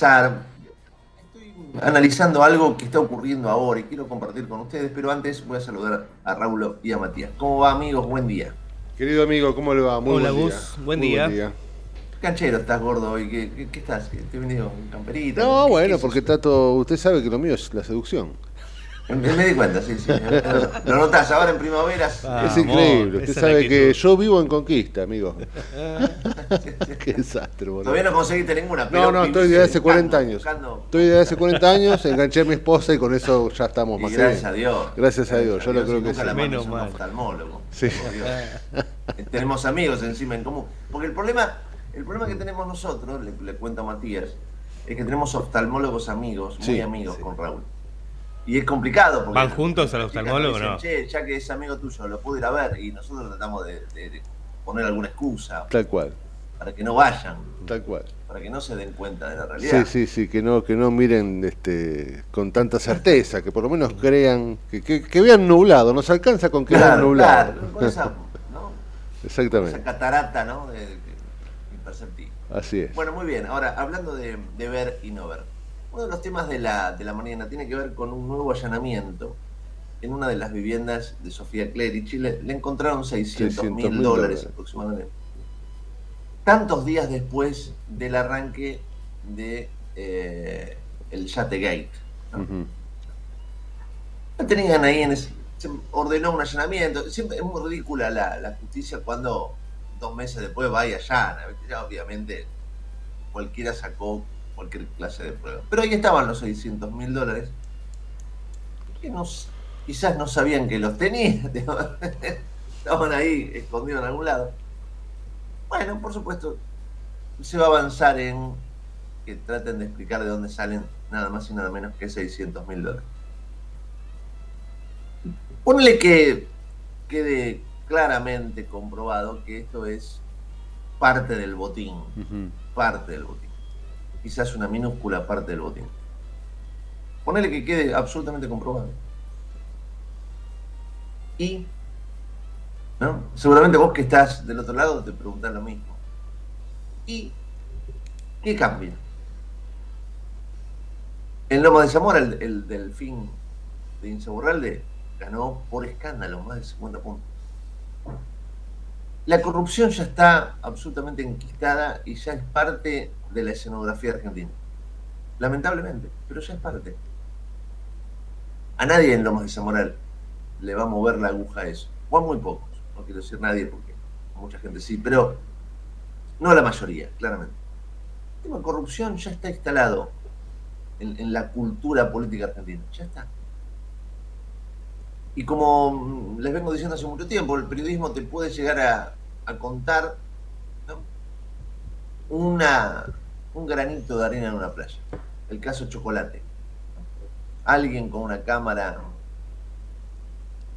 Pensar. Estoy analizando algo que está ocurriendo ahora y quiero compartir con ustedes, pero antes voy a saludar a Raúl y a Matías. ¿Cómo va, amigos? Buen día. Querido amigo, ¿cómo le va? Muy Hola, buen día. Buen Muy día. Canchero, estás gordo hoy. ¿Qué, qué- qué estás? ¿Qué- ¿Te venido en camperita? No, ¿Qué- bueno, porque es trato. Usted sabe que lo mío es la seducción. Me, di cuenta, sí, sí. Lo notás ahora en primaveras. Ah, es amor, increíble. Usted sabe que yo vivo en conquista, amigo. Qué desastre, boludo. Todavía no conseguiste ninguna, pero No, no, estoy desde hace buscando, 40 años. buscando. Estoy desde hace 40 años, enganché a mi esposa y con eso ya estamos Y más gracias bien. a Dios. Gracias a Dios, yo lo creo que sí. Menos un mal. oftalmólogo. Sí. Eh, tenemos amigos encima en común. Porque el problema, el problema que tenemos nosotros, le, le cuento a Matías, es que tenemos oftalmólogos amigos, muy Sí, amigos sí. con Raúl. Y es complicado. Porque ¿Van juntos al oftalmólogo no? Che, ya que es amigo tuyo, lo puedo ir a ver. Y nosotros tratamos de, de- de poner alguna excusa Tal cual, para que no vayan, tal cual. para que no se den cuenta de la realidad. Sí, sí, sí, que no, que no miren este, con tanta certeza, que por lo menos crean, que, que, que vean nublado, nos alcanza con que vean Claro, nublado. claro, con esa, ¿no? esa Exactamente, catarata ¿no? de, de- imperceptible. así es. Bueno, muy bien. Ahora, hablando de, de ver y no ver. Uno de los temas de la, de la mañana tiene que ver con un nuevo allanamiento en una de las viviendas de Sofía Clerici. Le, le encontraron 600 mil 600.000 dólares aproximadamente. Tantos días después del arranque de eh, el Yategate. ¿no? La tenían ahí en ese, se ordenó un allanamiento. Siempre es muy ridícula la, la justicia cuando dos meses después va y allana. Ya obviamente cualquiera sacó cualquier clase de prueba. Pero ahí estaban los 600 mil dólares. Que no s- quizás no sabían que los tenían. digo. Estaban ahí escondidos en algún lado. Bueno, por supuesto, se va a avanzar en que traten de explicar de dónde salen nada más y nada menos que 600 mil dólares. Ponle que quede claramente comprobado que esto es parte del botín, parte del botín. Quizás una minúscula parte del botín. Ponele que quede absolutamente comprobado. Y, ¿no? Seguramente vos que estás del otro lado te preguntás lo mismo. ¿Y qué cambia? En Loma de Zamora, el, el delfín de Insaurralde ganó por escándalo más de 50 puntos. La corrupción ya está absolutamente enquistada y ya es parte de la escenografía argentina. Lamentablemente, pero ya es parte. A nadie en Lomas de Zamora le va a mover la aguja a eso. O a muy pocos. No quiero decir nadie porque mucha gente sí, pero no a la mayoría, claramente. El tema de corrupción ya está instalado en, en la cultura política argentina. Ya está. Y como les vengo diciendo hace mucho tiempo, el periodismo te puede llegar a, a contar una, un granito de arena en una playa. El caso Chocolate. Alguien con una cámara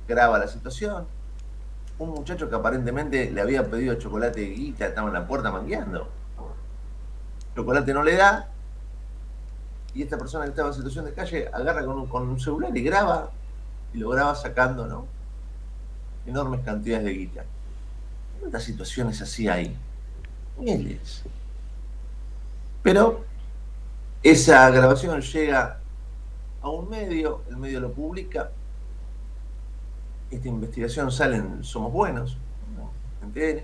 graba la situación. Un muchacho que aparentemente le había pedido chocolate de guita, estaba en la puerta mangueando. Chocolate no le da. Y esta persona que estaba en situación de calle agarra con un, con un celular y graba. Y lo graba sacando, ¿no? Enormes cantidades de guita. ¿Cuántas situaciones así hay? Miles. Pero esa grabación llega a un medio, el medio lo publica, esta investigación sale en Somos Buenos, ¿no? en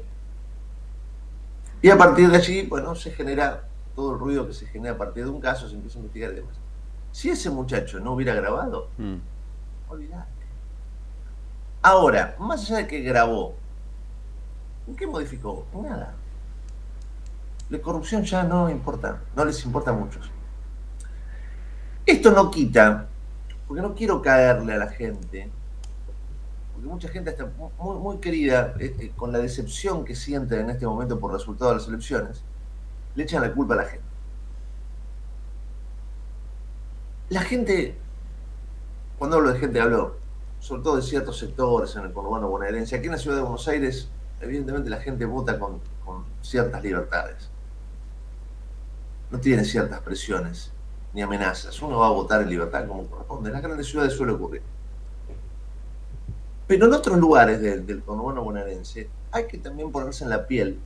y a partir de allí, bueno, se genera todo el ruido que se genera a partir de un caso, se empieza a investigar y demás. Si ese muchacho no hubiera grabado, Mm. olvidate. Ahora, más allá de que grabó, ¿en qué modificó? Nada. La corrupción ya no importa, no les importa a muchos. Esto no quita, porque no quiero caerle a la gente, porque mucha gente está muy, muy querida, eh, eh, con la decepción que siente en este momento por el resultado de las elecciones, le echan la culpa a la gente. La gente, cuando hablo de gente, hablo sobre todo de ciertos sectores en el conurbano bonaerense. Aquí en la ciudad de Buenos Aires, evidentemente la gente vota con, con ciertas libertades. No tiene ciertas presiones ni amenazas. Uno va a votar en libertad como corresponde. En las grandes ciudades suele ocurrir. Pero en otros lugares del, del conurbano bonaerense hay que también ponerse en la piel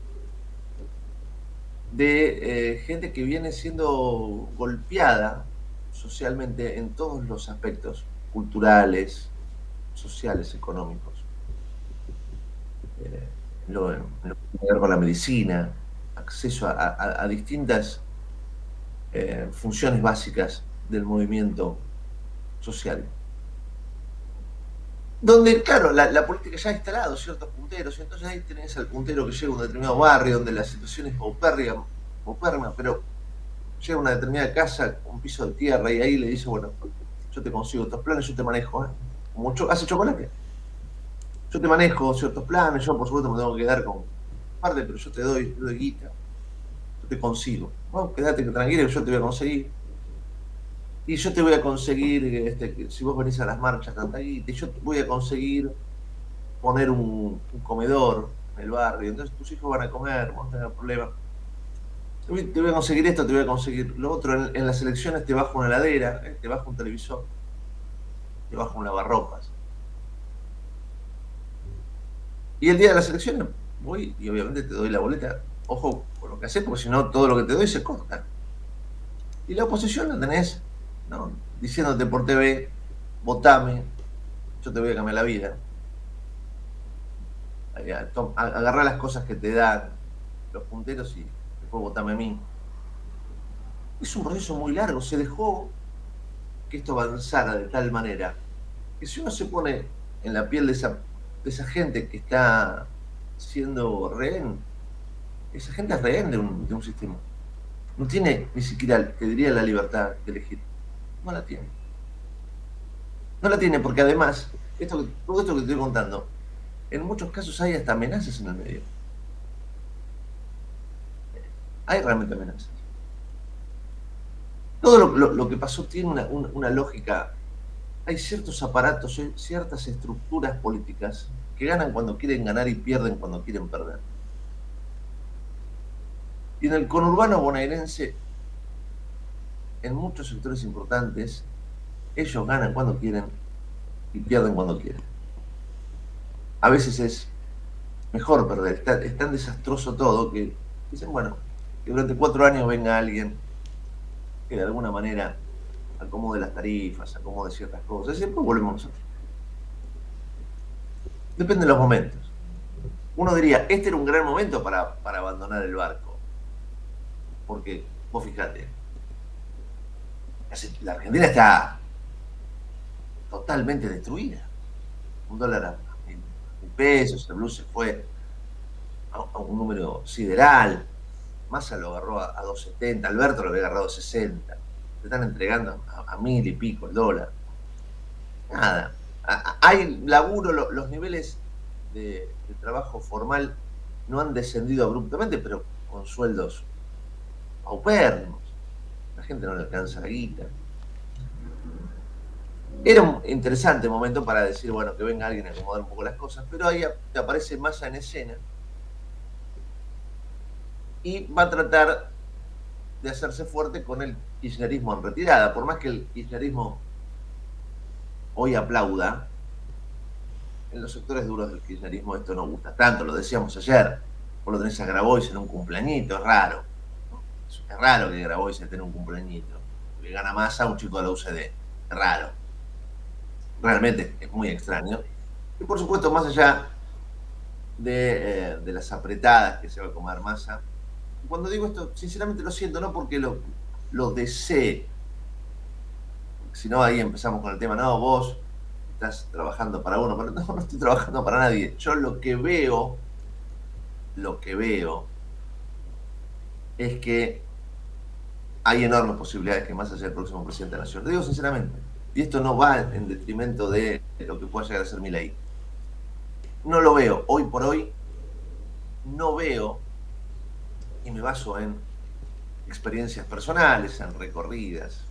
de eh, gente que viene siendo golpeada socialmente en todos los aspectos culturales, sociales, económicos. Eh, lo, lo que tiene que ver con la medicina, acceso a, distintas eh, funciones básicas del movimiento social. Donde, claro, la, política ya ha instalado ciertos punteros, y entonces ahí tenés al puntero que llega a un determinado barrio donde la situación es paupérrima, pero llega a una determinada casa, un piso de tierra, y ahí le dice, bueno, yo te consigo estos planes, yo te manejo, ¿eh? Como cho- hace chocolate. Yo te manejo ciertos planes, yo por supuesto me tengo que quedar con parte, pero yo te doy, te doy guita, yo te consigo. Bueno, quédate tranquilo, yo te voy a conseguir. Y yo te voy a conseguir, este, si vos venís a las marchas, tanta guita, yo te voy a conseguir poner un, comedor en el barrio, entonces tus hijos van a comer, vos no tenés problema. Te voy, a conseguir esto, te voy a conseguir lo otro. En, en las elecciones te bajo una heladera, eh, te bajo un televisor, te bajo un lavarropas. Y el día de las elecciones voy y obviamente te doy la boleta. Ojo con lo que haces, porque si no todo lo que te doy se corta. Y la oposición la tenés, ¿no? Diciéndote por TV, votame, yo te voy a cambiar la vida. Ahí, to- a- Agarrá las cosas que te dan los punteros y después votame a mí. Es un proceso muy largo, se dejó que esto avanzara de tal manera que si uno se pone en la piel de esa, esa gente que está siendo rehén, esa gente es rehén de un, de un sistema. No tiene ni siquiera, diría, la libertad de elegir. No la tiene. No la tiene porque además, esto, todo esto que te estoy contando, en muchos casos hay hasta amenazas en el medio. Hay realmente amenazas. Todo lo, que pasó tiene una- una lógica. Hay ciertos aparatos, hay ciertas estructuras políticas que ganan cuando quieren ganar y pierden cuando quieren perder. Y en el conurbano bonaerense, en muchos sectores importantes, ellos ganan cuando quieren y pierden cuando quieren. A veces es mejor perder, está- es tan desastroso todo que dicen, bueno, que durante cuatro años venga alguien que de alguna manera acomode las tarifas, acomode ciertas cosas, y después volvemos nosotros. Depende de los momentos. Uno diría, este era un gran momento para, para abandonar el barco. Porque, vos fijate, la Argentina está totalmente destruida. Un dólar a mil pesos, el blue se fue a, a un número sideral, Massa lo agarró a, a 2.70, Alberto lo había agarrado a 60. Se están entregando a, a mil y pico el dólar. Nada. Hay laburo, lo- los niveles de, trabajo formal no han descendido abruptamente, pero con sueldos paupérrimos. La gente no le alcanza la guita. Era un interesante momento para decir, bueno, que venga alguien a acomodar un poco las cosas, pero ahí ap- te aparece Massa en escena y va a tratar de hacerse fuerte con el kirchnerismo en retirada. Por más que el kirchnerismo hoy aplauda, en los sectores duros del kirchnerismo esto no gusta tanto, lo decíamos ayer. Vos lo tenés a Grabois en un cumpleañito, es raro. Es raro que Grabois tenga un cumpleañito. Le gana más a un chico de la UCD. Es raro. Realmente es muy extraño. Y por supuesto, más allá de, eh, de las apretadas que se va a comer masa, cuando digo esto, sinceramente lo siento, no porque lo, lo desee, si no ahí empezamos con el tema, no, vos estás trabajando para uno, pero no, estoy trabajando para nadie. Yo lo que veo, lo que veo, es que hay enormes posibilidades que Massa sea el próximo presidente de la nación. Lo digo sinceramente. Y esto no va en detrimento de lo que pueda llegar a ser mi ley. No lo veo. Hoy por hoy, no veo, y me baso en experiencias personales, en recorridas,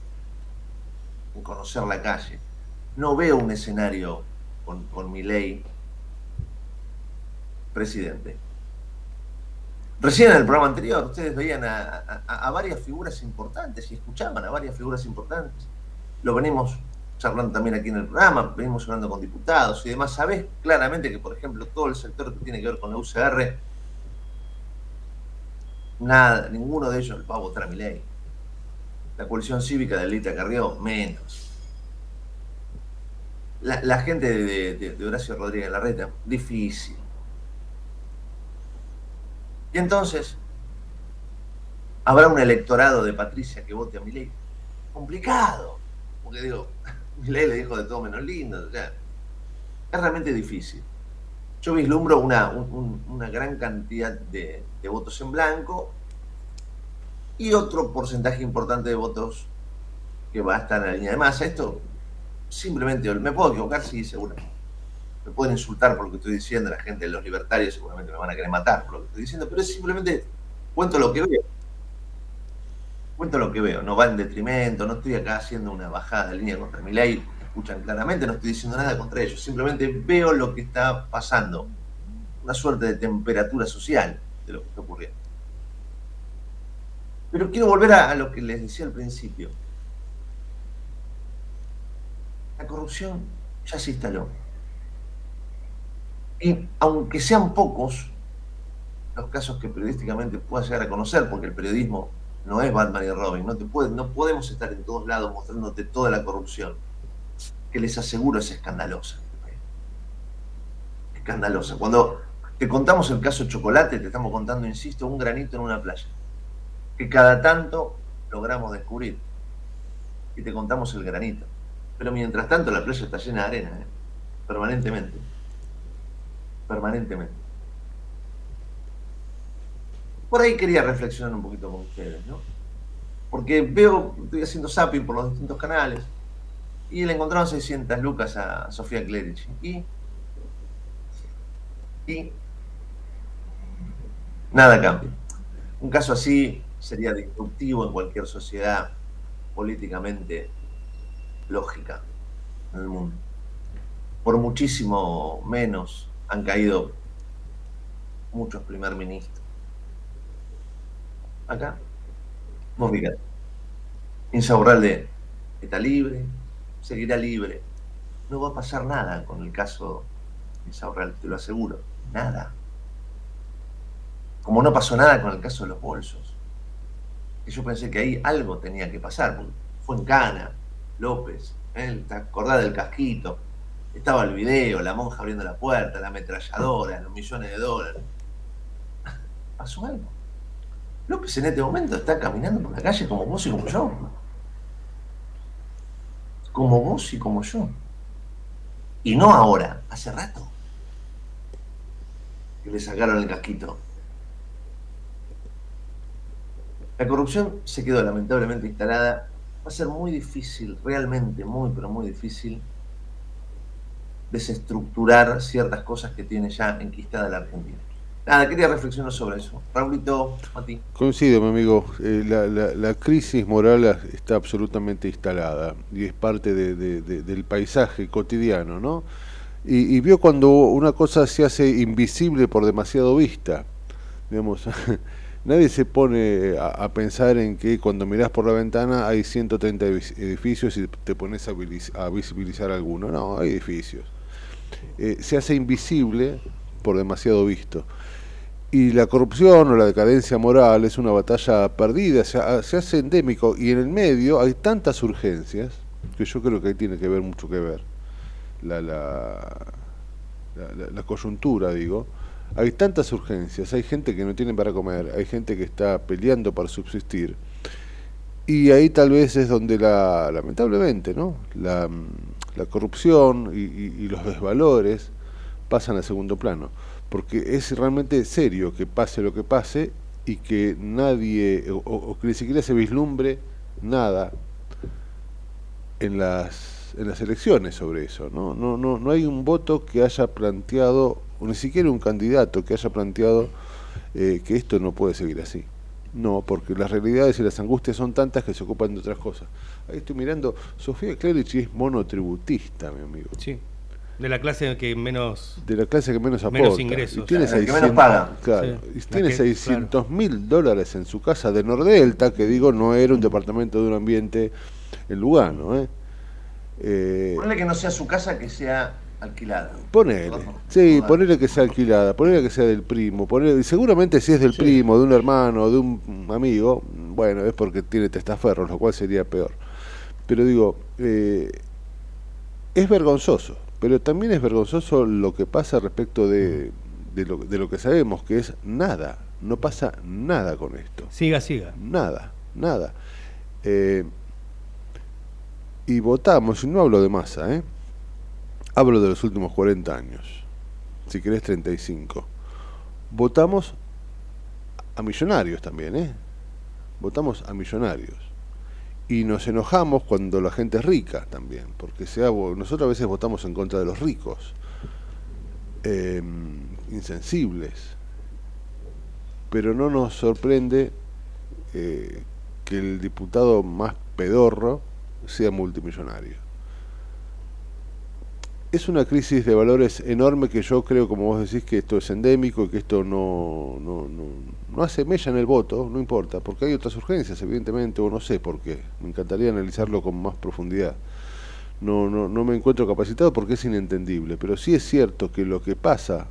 en conocer la calle. No veo un escenario con, con mi ley presidente. Recién en el programa anterior ustedes veían a, a- a varias figuras importantes y escuchaban a varias figuras importantes. Lo venimos charlando también aquí en el programa, venimos hablando con diputados y demás. Sabés claramente que, por ejemplo, todo el sector que tiene que ver con la UCR, nada, ninguno de ellos va a votar a mi ley. La coalición cívica de Lita Carrió, menos. La, gente de, Horacio Rodríguez Larreta, difícil. Y entonces, habrá un electorado de Patricia que vote a mi ley. Complicado. Porque digo, mi ley le dijo de todo menos lindo. o sea, es realmente difícil. Yo vislumbro una, un- un- una gran cantidad de, de votos en blanco y otro porcentaje importante de votos que va a estar en la línea de masa. Esto simplemente, me puedo equivocar, sí, seguro. Me pueden insultar por lo que estoy diciendo, la gente de los libertarios seguramente me van a querer matar por lo que estoy diciendo, pero es simplemente cuento lo que veo. Cuento lo que veo, no va en detrimento, no estoy acá haciendo una bajada de línea contra mi ley, escuchan claramente, no estoy diciendo nada contra ellos, simplemente veo lo que está pasando, una suerte de temperatura social de lo que está ocurriendo. Pero quiero volver a, lo que les decía al principio. La corrupción ya se instaló. Y aunque sean pocos los casos que periodísticamente pueda llegar a conocer, porque el periodismo no es Batman y Robin, no, te puede, no podemos estar en todos lados mostrándote toda la corrupción, que les aseguro es escandalosa. Escandalosa. Cuando te contamos el caso Chocolate, te estamos contando, insisto, un granito en una playa, que cada tanto logramos descubrir. Y te contamos el granito. Pero mientras tanto la playa está llena de arena, ¿eh? permanentemente. Permanentemente. Por ahí quería reflexionar un poquito con ustedes, ¿no? Porque veo, estoy haciendo zapping por los distintos canales y le encontraron 600 lucas a Sofía Clerici. Y, y nada cambia. Un caso así sería disruptivo en cualquier sociedad políticamente lógica en el mundo. Por muchísimo menos han caído muchos primer ministros. Acá, vos fíjate, Insaurralde está libre, seguirá libre. No va a pasar nada con el caso de Insaurralde, te lo aseguro. Nada. Como no pasó nada con el caso de los bolsos. Que yo pensé que ahí algo tenía que pasar, fue en Cana, López, ¿eh? ¿te acordás del casquito? Estaba el video, la monja abriendo la puerta, la ametralladora, los millones de dólares. Pasó algo. López en este momento está caminando por la calle como vos y como yo. Como vos y como yo. Y no ahora, hace rato. Que le sacaron el casquito. La corrupción se quedó lamentablemente instalada. Va a ser muy difícil, realmente muy, pero muy difícil, desestructurar ciertas cosas que tiene ya enquistada la Argentina. Nada, quería reflexionar sobre eso. Raulito, Mati. Coincido, mi amigo. Eh, la, crisis moral está absolutamente instalada y es parte de- de- de- del paisaje cotidiano, ¿no? Y vio cuando una cosa se hace invisible por demasiado vista. Digamos, nadie se pone a, pensar en que cuando mirás por la ventana hay 130 edific- edificios y te pones a, visibilizar alguno. No, hay edificios. Eh, se hace invisible por demasiado visto. Y la corrupción o la decadencia moral es una batalla perdida, se, ha- se hace endémico y en el medio hay tantas urgencias que yo creo que ahí tiene que ver mucho que ver la, la- la- la coyuntura, digo. Hay tantas urgencias, hay gente que no tiene para comer, hay gente que está peleando para subsistir. Y ahí tal vez es donde la, lamentablemente, ¿no? La, mm, corrupción y, los desvalores pasan a segundo plano. Porque es realmente serio que pase lo que pase y que nadie, o- o que ni siquiera se vislumbre nada en las, en las elecciones sobre eso. ¿no? No, no, no hay un voto que haya planteado, o ni siquiera un candidato que haya planteado eh, que esto no puede seguir así. No, porque las realidades y las angustias son tantas que se ocupan de otras cosas. Ahí estoy mirando, Sofía Clerici es monotributista, mi amigo. Sí. De la clase que menos. De la clase que menos aporta. Menos ingresos. Y tiene La que menos 600 paga. Claro, Sí. y tiene que- 600 mil dólares en su casa de Nordelta, que digo, no era un departamento de un ambiente en Lugano. ¿eh? Eh, Ponle que no sea su casa, que sea alquilada. Ponele, sí, ponele que sea alquilada, ponele que sea del primo, ponele, y seguramente si es del primo, de un hermano, de un amigo, bueno, es porque tiene testaferros, lo cual sería peor. Pero digo, eh, es vergonzoso, pero también es vergonzoso lo que pasa respecto de, de, lo, de lo que sabemos, que es nada, no pasa nada con esto. Siga, siga. Nada, nada. Eh, y votamos, y no hablo de masa, ¿eh? Hablo de los últimos 40 años, si querés 35. Votamos a millonarios también, ¿eh? Votamos a millonarios. Y nos enojamos cuando la gente es rica también, porque sea, nosotros a veces votamos en contra de los ricos, eh, insensibles, pero no nos sorprende eh, que el diputado más pedorro sea multimillonario. Es una crisis de valores enorme que yo creo, como vos decís, que esto es endémico y que esto no, no, no, no hace mella en el voto, no importa, porque hay otras urgencias, evidentemente, o no sé por qué. Me encantaría analizarlo con más profundidad. No, no, no me encuentro capacitado porque es inentendible, pero sí es cierto que lo que pasa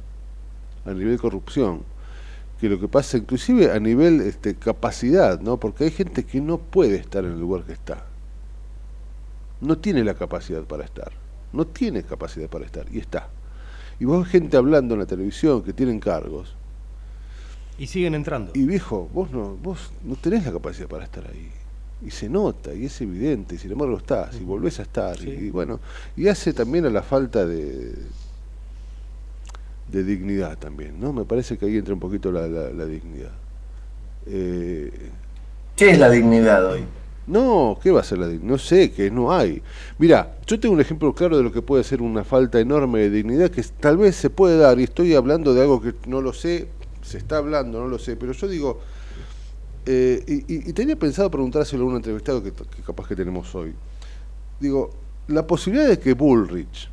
a nivel corrupción, que lo que pasa inclusive a nivel este, capacidad, ¿no? Porque hay gente que no puede estar en el lugar que está. No tiene la capacidad para estar. No tiene capacidad para estar y está. Y vos ves gente hablando en la televisión que tienen cargos Y siguen entrando. y viejo, vos no vos no tenés la capacidad para estar ahí. Y se nota y es evidente, y sin embargo estás y volvés a estar Sí. y, bueno, y hace también a la falta de de dignidad también, ¿no? Me parece que ahí entra un poquito la, la- la dignidad. Eh, ¿Qué es la dignidad hoy? No, ¿qué va a ser la dignidad? No sé, que no hay. Mira, yo tengo un ejemplo claro de lo que puede ser una falta enorme de dignidad que tal vez se puede dar, y estoy hablando de algo que no lo sé, se está hablando, no lo sé, pero yo digo, eh, y, tenía pensado preguntárselo a un entrevistado que, capaz que tenemos hoy. Digo, la posibilidad de que Bullrich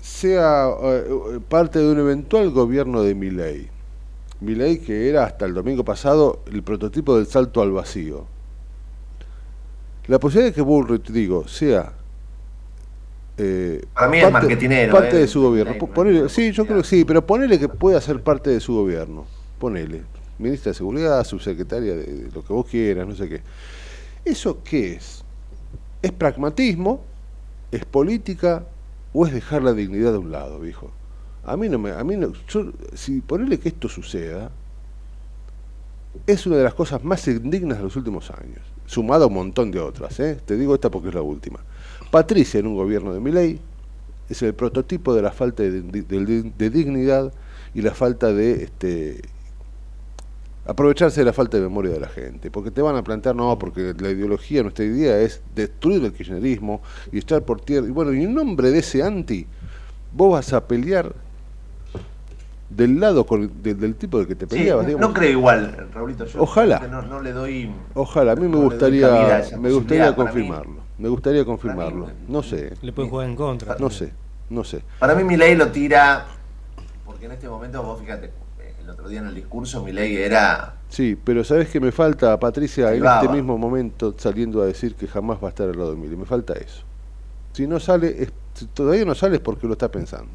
sea eh, parte de un eventual gobierno de Milley. Milley que era hasta el domingo pasado el prototipo del salto al vacío. La posibilidad de que Bullrich, digo, sea eh, Para mí es marketinero, parte eh, de su gobierno. Ponele- sí, yo creo que sí, pero ponele que pueda ser parte de su gobierno. Ponele. Ministra de Seguridad, subsecretaria de, de lo que vos quieras, no sé qué. ¿Eso qué es? ¿Es pragmatismo? ¿Es política? ¿O es dejar la dignidad de un lado, viejo? A mí no me. A mí no, si ponerle que esto suceda, es una de las cosas más indignas de los últimos años, sumado a un montón de otras. ¿eh? Te digo esta porque es la última. Patricia en un gobierno de Milei es el prototipo de la falta de, dignidad y la falta de este aprovecharse de la falta de memoria de la gente, porque te van a plantear, no, porque la ideología, nuestra idea es destruir el kirchnerismo y echar por tierra. Y bueno, y en nombre de ese anti, vos vas a pelear del lado del tipo del que te peleabas. no, creo igual, Raulito. Ojalá. No, le doy. Ojalá, a mí me gustaría, me gustaría confirmarlo. me gustaría confirmarlo. no sé. Le puede jugar en contra. No sé, no sé. Para mí, mi ley lo tira. Porque en este momento, vos fíjate, el otro día en el discurso, mi ley era. Sí, pero ¿sabes que me falta, Patricia, en este mismo momento saliendo a decir que jamás va a estar al lado de Milei? Me falta eso. Si no sale, todavía no sale es porque lo está pensando.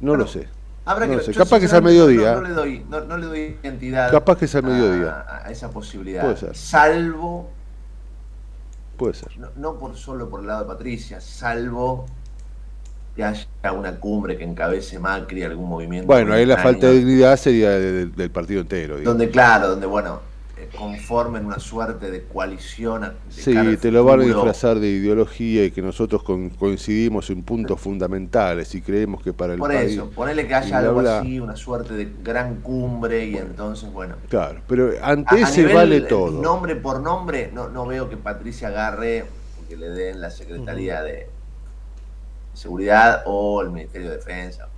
No lo sé. Habrá que, Capaz que sea al mediodía. No, le doy, no, le doy identidad. Capaz que al mediodía. A, esa posibilidad. Puede ser. Salvo. Puede ser. No, por solo por el lado de Patricia, salvo que haya una cumbre que encabece Macri, algún movimiento. Bueno, ahí la falta de dignidad sería del partido entero. Donde, claro, donde, bueno, conformen una suerte de coalición. De sí, te lo van a disfrazar de ideología y que nosotros coincidimos en puntos fundamentales y creemos que para el Por eso, ponele que haya algo así, una suerte de gran cumbre y entonces, bueno. Claro, pero ante ese vale todo. Nombre por nombre, no, no veo que Patricia agarre, que le den la Secretaría de Seguridad o el Ministerio de Defensa.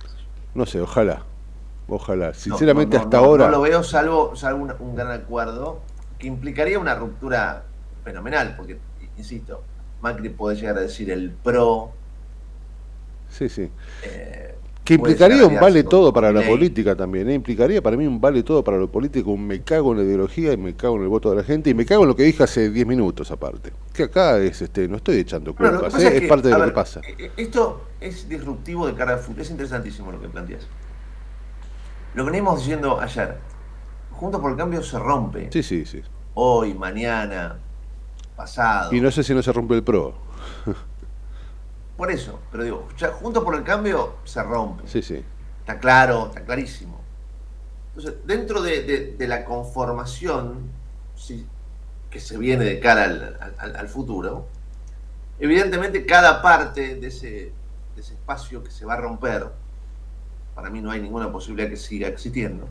No sé, ojalá. Ojalá. Sinceramente, hasta ahora. No lo veo, salvo, salvo un, gran acuerdo que implicaría una ruptura fenomenal, porque, insisto, Macri puede llegar a decir el pro. Sí, sí. Eh, que implicaría un vale todo para la política también, ¿eh? implicaría para mí un vale todo para lo político, un me cago en la ideología y me cago en el voto de la gente y me cago en lo que dije hace 10 minutos aparte. Que acá es, este, no estoy echando culpas, ¿eh? es, parte de lo que pasa. Esto es disruptivo de cara al futuro, es interesantísimo lo que planteas. Lo venimos diciendo ayer. Juntos por el cambio se rompe. Sí, sí, sí. Hoy, mañana, pasado. Y no sé si no se rompe el PRO. Por eso, pero digo, Juntos por el cambio se rompe. Sí, sí. Está claro, está clarísimo. Entonces, dentro de, la conformación que se viene de cara al, futuro, evidentemente cada parte de ese, de ese espacio que se va a romper para mí no hay ninguna posibilidad que siga existiendo.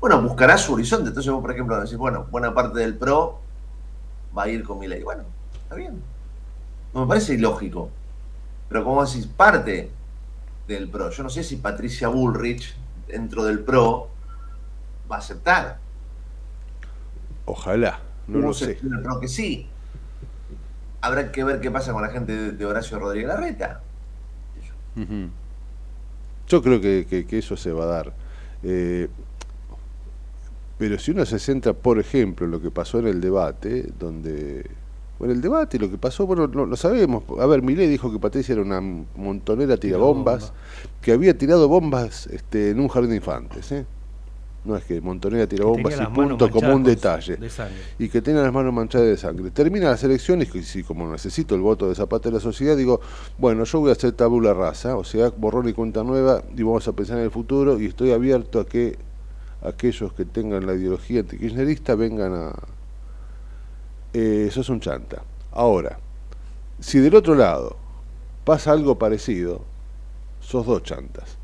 Bueno, buscará su horizonte. Entonces vos, por ejemplo, decís, bueno, buena parte del PRO va a ir con mi ley. Bueno, está bien. No me parece ilógico. Pero como decís, parte del PRO. Yo no sé si Patricia Bullrich, dentro del PRO, va a aceptar. Ojalá, no lo sé. El PRO que sí. Habrá que ver qué pasa con la gente de Horacio Rodríguez Larreta. Yo creo que, eso se va a dar. Eh, pero si uno se centra, por ejemplo, en lo que pasó en el debate, donde... Bueno, el debate, lo que pasó, bueno, lo, sabemos. A ver, Milei dijo que Patricia era una montonera tirabombas, que había tirado bombas este, en un jardín de infantes. ¿eh? No es que Montonera tira bombas y punto como un detalle. Y que tenga las manos manchadas de sangre. Termina las elecciones y si como necesito el voto de Zapata de la sociedad, digo, bueno, yo voy a hacer tabula rasa, o sea, borrón y cuenta nueva y vamos a pensar en el futuro y estoy abierto a que aquellos que tengan la ideología antikirchnerista vengan a... Eh, eso es un chanta. Ahora, si del otro lado pasa algo parecido, sos dos chantas.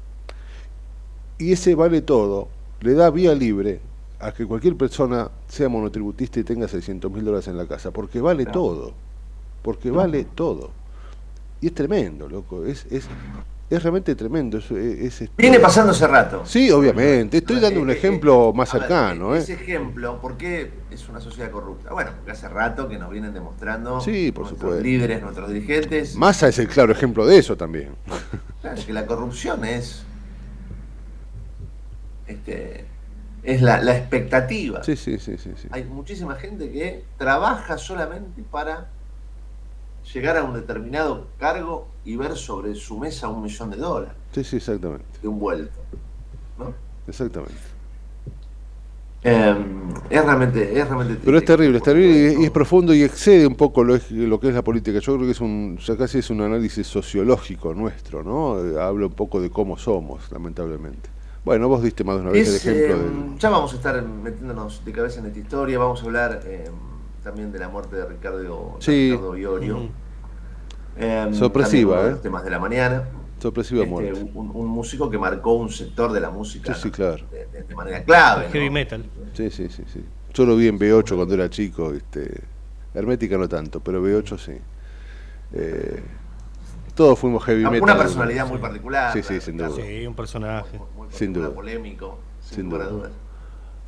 Y ese vale todo, le da vía libre a que cualquier persona sea monotributista y tenga 600 mil dólares en la casa, porque vale todo, porque vale todo. Y es tremendo, loco, es, es, es realmente tremendo. Es, Viene pasando hace rato. Sí, obviamente. Estoy dando un eh, ejemplo más cercano. Ese ¿eh? ejemplo, ¿por qué es una sociedad corrupta? Bueno, porque hace rato que nos vienen demostrando sí, por nuestros supuesto. líderes, nuestros dirigentes. Massa es el claro ejemplo de eso también. Claro, que la corrupción es este, es la, expectativa. Sí, sí, sí, sí, Hay muchísima gente que trabaja solamente para llegar a un determinado cargo y ver sobre su mesa un millón de dólares. Sí, sí, exactamente. De un vuelto. Exactamente. Em, es realmente, es realmente Pero es terrible, es terrible y es profundo y excede un poco lo, lo, que es la política. Yo creo que es un, ya casi es un análisis sociológico nuestro, ¿no? Habla un poco de cómo somos, lamentablemente. Bueno, vos diste más de una vez el ejemplo. Em, ya vamos a estar metiéndonos de cabeza en esta historia, vamos a hablar em, también de la muerte de Ricardo, sí. Ricardo Iorio. Em, Sorpresiva, ¿eh? Los temas de la mañana. Sorpresiva Este, muerte. un, un músico que marcó un sector de la música Sí, sí, ¿no? claro. de, de- de manera clave. Heavy ¿no? metal. Sí, sí, sí, sí. Yo lo vi en B8 cuando era chico, este, Hermética no tanto, pero B8 sí. Eh, todos fuimos heavy Una, metal. una personalidad muy particular. Sí, sí, sin duda. Sí, un personaje. Muy, Sin duda. polémico, sin, duda. dudas.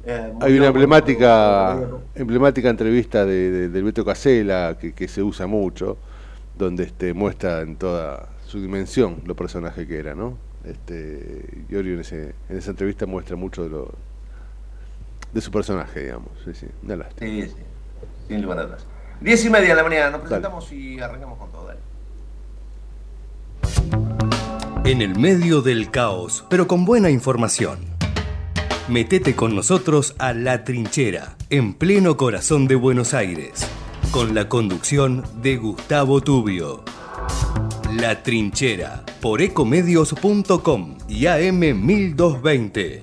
Eh, Hay una emblemática, emblemática entrevista de, de- del Beto Casella que, que se usa mucho, donde este, muestra en toda su dimensión los personajes que era, ¿no? Este, Iorio en, ese, en esa entrevista muestra mucho de, lo, de su personaje, digamos. Sí, sí, una lástima. Sí, sí, sin lugar a dudas. Diez y media de la mañana, nos presentamos y arrancamos con todo. Dale. En el medio del caos, pero con buena información. Metete con nosotros a La Trinchera, en pleno corazón de Buenos Aires, con la conducción de Gustavo Tubio. La Trinchera, por ecomedios.com y AM1220.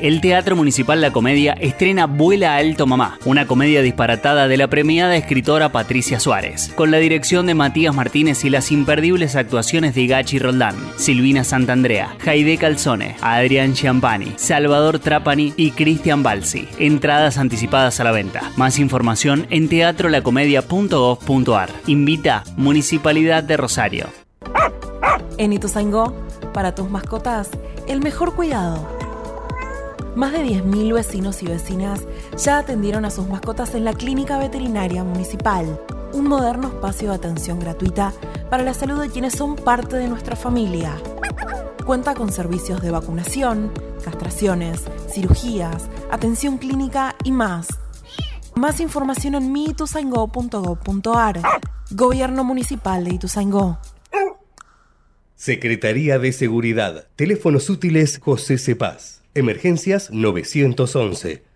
El Teatro Municipal La Comedia estrena Vuela Alto Mamá, una comedia disparatada de la premiada escritora Patricia Suárez, con la dirección de Matías Martínez y las imperdibles actuaciones de Gachi Roldán, Silvina Santandrea, Jaide Calzone, Adrián Chiampani, Salvador Trapani y Cristian Balsi. Entradas anticipadas a la venta. Más información en teatrolacomedia.gov.ar. Invita Municipalidad de Rosario. En Ituzaingó, para tus mascotas, el mejor cuidado más de 10.000 vecinos y vecinas ya atendieron a sus mascotas en la Clínica Veterinaria Municipal, un moderno espacio de atención gratuita para la salud de quienes son parte de nuestra familia. Cuenta con servicios de vacunación, castraciones, cirugías, atención clínica y más. Más información en miituzaingó.gov.ar. Gobierno Municipal de Ituzaingó. Secretaría de Seguridad. Teléfonos útiles José Cepaz. Emergencias 911.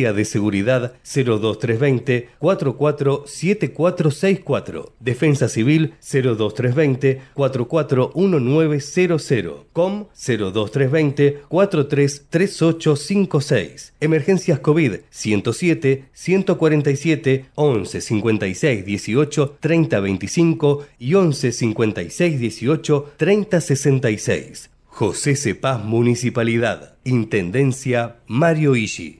de Seguridad 02320 447464. Defensa Civil 02320 441900. COM 02320 433856. Emergencias COVID 107 147 11 56 18 30 25 y 11 56 18 30 66. José Cepaz Municipalidad. Intendencia Mario Ishi.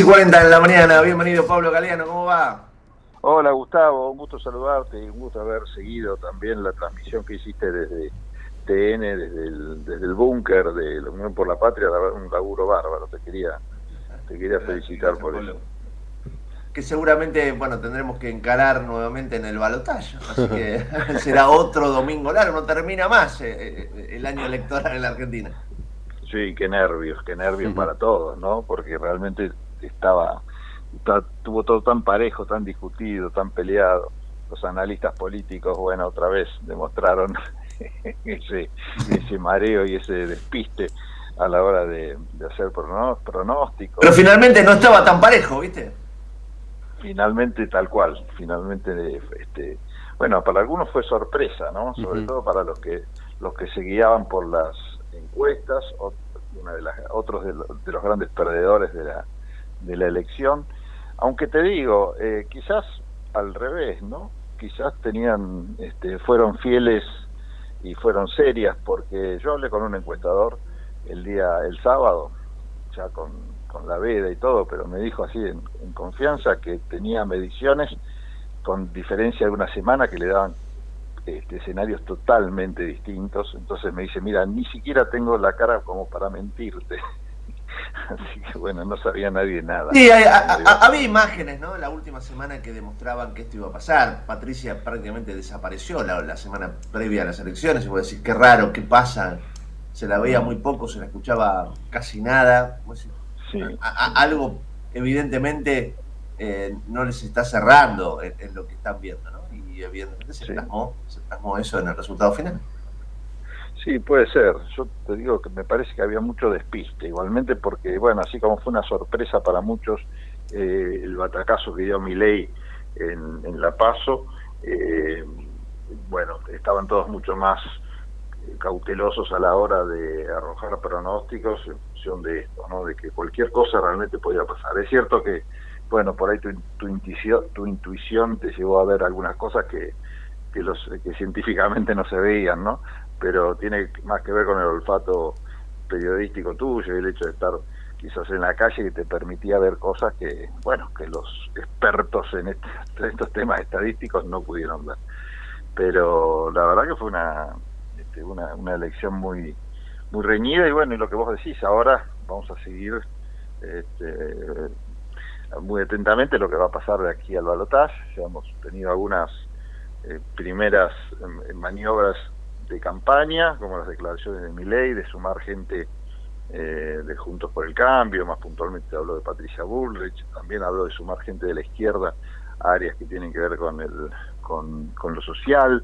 Y 40 en la mañana, bienvenido Pablo Galeano, ¿cómo va? Hola Gustavo, un gusto saludarte y un gusto haber seguido también la transmisión que hiciste desde TN, desde el, desde el búnker de la Unión por la Patria, un laburo bárbaro, te quería, te quería felicitar por eso. que seguramente, bueno, tendremos que encarar nuevamente en el balotaje. Así que será otro domingo largo, no termina más eh, eh, el año electoral en la Argentina. Sí, qué nervios, qué nervios para todos, ¿no? Porque realmente estaba, tuvo todo tan parejo, tan discutido, tan peleado. Los analistas políticos, bueno, otra vez demostraron ese, ese mareo y ese despiste a la hora de, hacer pronósticos. Pero finalmente no estaba tan parejo, ¿viste? Finalmente tal cual, finalmente este bueno, para algunos fue sorpresa, ¿no? Sobre todo para los que los que se guiaban por las encuestas, una de las, otros de los, grandes perdedores de la de la elección, aunque te digo, eh, quizás al revés, ¿no? Quizás tenían este fueron fieles y fueron serias porque yo hablé con un encuestador el día, el sábado, ya con, con la veda y todo, pero me dijo así en, confianza que tenía mediciones con diferencia de una semana que le daban este, escenarios totalmente distintos. Entonces me dice, mira, ni siquiera tengo la cara como para mentirte. Así que bueno, no sabía nadie nada. Sí, había imágenes, ¿no? La última semana que demostraban que esto iba a pasar. Patricia prácticamente desapareció la, la semana previa a las elecciones. Y vos decís, qué raro, qué pasa se la veía muy poco, se la escuchaba casi nada. algo evidentemente eh, no les está cerrando en, lo que están viendo, ¿no? Y evidentemente se, plasmó, se plasmó eso en el resultado final. Sí, puede ser. Yo te digo que me parece que había mucho despiste, igualmente porque, bueno, así como fue una sorpresa para muchos eh, el batacazo que dio Milei en, en La Paso, eh, bueno, estaban todos mucho más cautelosos a la hora de arrojar pronósticos en función de esto, ¿no? de que cualquier cosa realmente podía pasar. Es cierto que, bueno, por ahí tu, tu, intuición, tu intuición te llevó a ver algunas cosas que, que, los, que científicamente no se veían, ¿no? Pero tiene más que ver con el olfato periodístico tuyo y el hecho de estar quizás en la calle que te permitía ver cosas que, bueno, que los expertos en, este, estos temas estadísticos no pudieron ver. Pero la verdad que fue una, este, una, una elección muy muy reñida y bueno, y lo que vos decís, ahora vamos a seguir este, muy atentamente lo que va a pasar de aquí al balotaje. Ya hemos tenido algunas eh, primeras em, maniobras de campaña, como las declaraciones de mi ley, de sumar gente eh, de Juntos por el Cambio, más puntualmente habló de Patricia Bullrich, también habló de sumar gente de la izquierda áreas que tienen que ver con, el, con, con lo social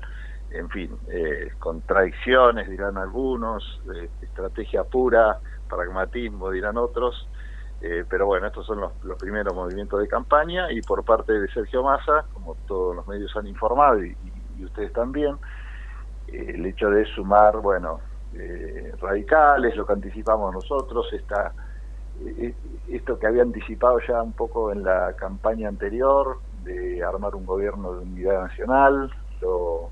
en fin, eh, contradicciones dirán algunos, eh, estrategia pura, pragmatismo dirán otros, eh, pero bueno, estos son los, primeros movimientos de campaña y por parte de Sergio Massa, como todos los medios han informado y, ustedes también, el hecho de sumar, bueno, radicales, lo que anticipamos nosotros, esta, esto que había anticipado ya un poco en la campaña anterior, de armar un gobierno de unidad nacional, lo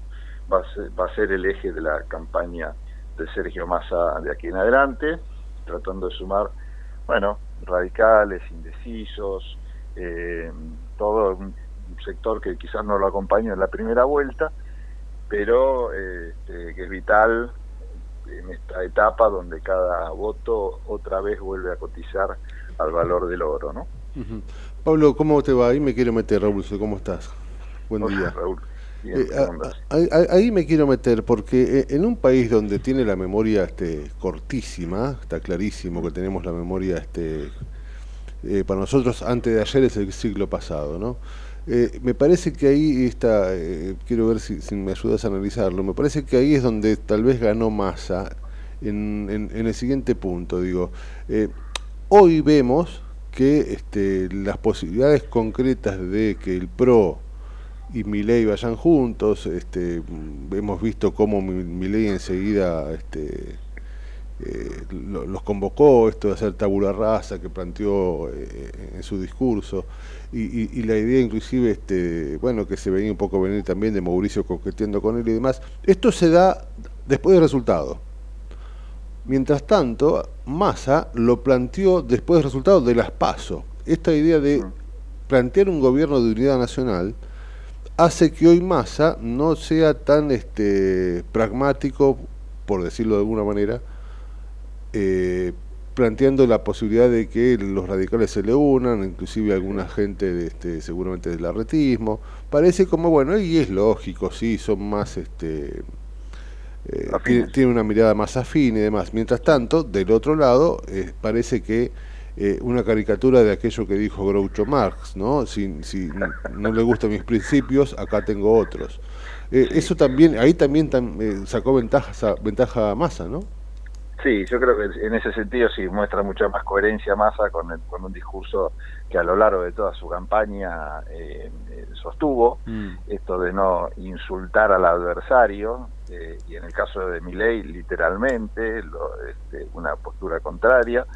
va a, ser, el eje de la campaña de Sergio Massa de aquí en adelante, tratando de sumar, bueno, radicales, indecisos, eh, todo un sector que quizás no lo acompaña en la primera vuelta, pero este, que es vital en esta etapa donde cada voto otra vez vuelve a cotizar al valor del oro, ¿no? Pablo, ¿cómo te va? Ahí me quiero meter, Raúl, ¿cómo estás? Buen día. Raúl. Eh, ahí me quiero meter porque eh, en un país donde tiene la memoria este, cortísima, está clarísimo que tenemos la memoria, este, eh, para nosotros antes de ayer es el siglo pasado, ¿no? Me parece que ahí está, quiero ver si, me ayudas a analizarlo, me parece que ahí es donde tal vez ganó masa en, el siguiente punto, digo, hoy vemos que este, las posibilidades concretas de que el PRO y Milei vayan juntos. Este, hemos visto cómo Milei enseguida este, eh, los convocó, esto de hacer tabula rasa que planteó eh, en su discurso. Y, la idea inclusive, este, bueno, que se venía un poco venir también de Mauricio coqueteando con él y demás. Esto se da después del resultado. Mientras tanto, Massa lo planteó después del resultado de las PASO. Esta idea de plantear un gobierno de unidad nacional hace que hoy Massa no sea tan este, pragmático, por decirlo de alguna manera, eh, planteando la posibilidad de que los radicales se le unan, inclusive alguna gente de este, seguramente del arretismo. Parece como, bueno, y es lógico, sí, son más, este, eh, tiene, una mirada más afín y demás. Mientras tanto, del otro lado, eh, parece que eh, una caricatura de aquello que dijo Groucho Marx, ¿no? Si, si no le gustan mis principios, acá tengo otros. Eso también, ahí también sacó ventaja, ventaja Massa, ¿no? Sí, yo creo que en ese sentido sí muestra mucha más coherencia Massa con, con un discurso que a lo largo de toda su campaña eh, eh, sostuvo, mm. esto de no insultar al adversario, eh, y en el caso de Milei literalmente, este, una postura contraria,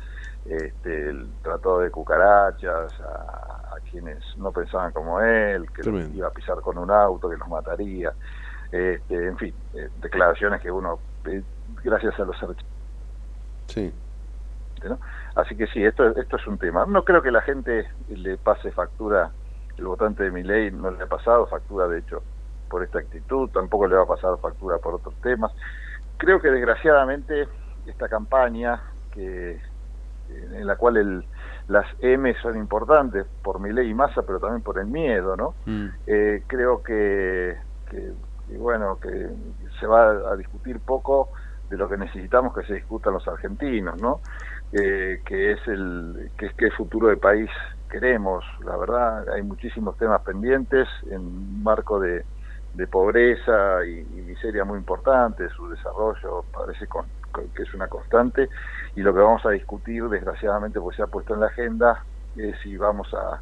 este, el trató de cucarachas a, quienes no pensaban como él, que iba a pisar con un auto, que los mataría, este, en fin, declaraciones que uno, gracias a los Sí. Así que sí, esto, esto es un tema. No creo que la gente le pase factura, el votante de mi ley no le ha pasado factura, de hecho, por esta actitud, tampoco le va a pasar factura por otros temas. Creo que desgraciadamente esta campaña, que en la cual el, las M son importantes por mi ley y masa, pero también por el miedo, ¿no? Mm. Eh, creo que, que, bueno, que se va a discutir poco de lo que necesitamos que se discutan los argentinos, ¿no? Eh, que es el que, qué futuro de país queremos. La verdad, hay muchísimos temas pendientes en un marco de, pobreza y, miseria muy importante, su desarrollo parece que es una constante y lo que vamos a discutir, desgraciadamente, pues se ha puesto en la agenda, es si vamos a,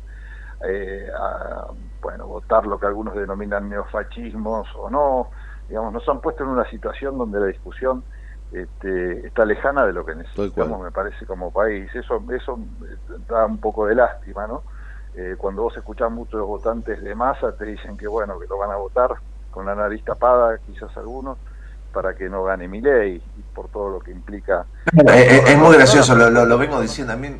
eh, a bueno, votar lo que algunos denominan neofascismos o no, digamos, nos han puesto en una situación donde la discusión este, está lejana de lo que necesitamos, me parece, como país. Eso, eso da un poco de lástima, ¿no? Eh, cuando vos escuchás muchos votantes de masa, te dicen que, bueno, que lo van a votar con la nariz tapada, quizás algunos, para que no gane mi ley, y por todo lo que implica. es, muy gracioso, lo, lo, vengo diciendo. A mí